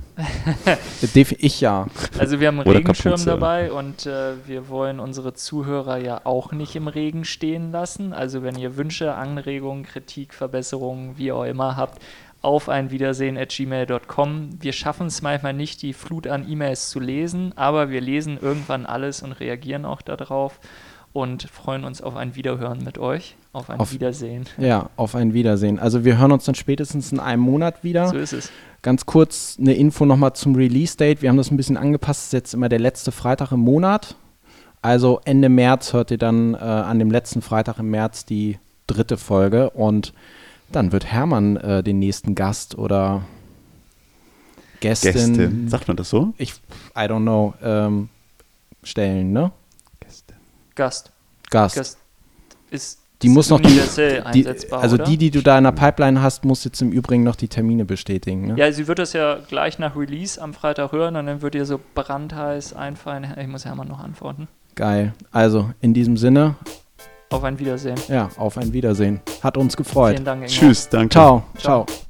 Äh, ich ja. Also wir haben einen Oder Regenschirm Kapuze. dabei und äh, wir wollen unsere Zuhörer ja auch nicht im Regen stehen lassen. Also wenn ihr Wünsche, Anregungen, Kritik, Verbesserungen, wie auch immer habt, auf ein Wiedersehen at gmail.com. Wir schaffen es manchmal nicht, die Flut an E-Mails zu lesen, aber wir lesen irgendwann alles und reagieren auch darauf und freuen uns auf ein Wiederhören mit euch. Auf ein Auf- Wiedersehen. Ja, auf ein Wiedersehen. Also wir hören uns dann spätestens in einem Monat wieder. So ist es. Ganz kurz eine Info nochmal zum Release-Date. Wir haben das ein bisschen angepasst. Das ist jetzt immer der letzte Freitag im Monat. Also Ende März hört ihr dann äh, an dem letzten Freitag im März die dritte Folge. Und dann wird Hermann äh, den nächsten Gast oder Gästin, Gäste. Sagt man das so? ich, I don't know, ähm, stellen, ne? Gast. Gast. Gast ist Die muss noch die, die einsetzbar, also oder? die, die du da in der Pipeline hast, muss jetzt im Übrigen noch die Termine bestätigen. Ne? Ja, sie wird das ja gleich nach Release am Freitag hören und dann wird ihr so brandheiß einfallen. Ich muss Hermann noch antworten. Geil. Also in diesem Sinne, Auf ein Wiedersehen. ja, auf ein Wiedersehen. Hat uns gefreut. Vielen Dank, Ingo. Tschüss, danke. Ciao. Ciao. Ciao.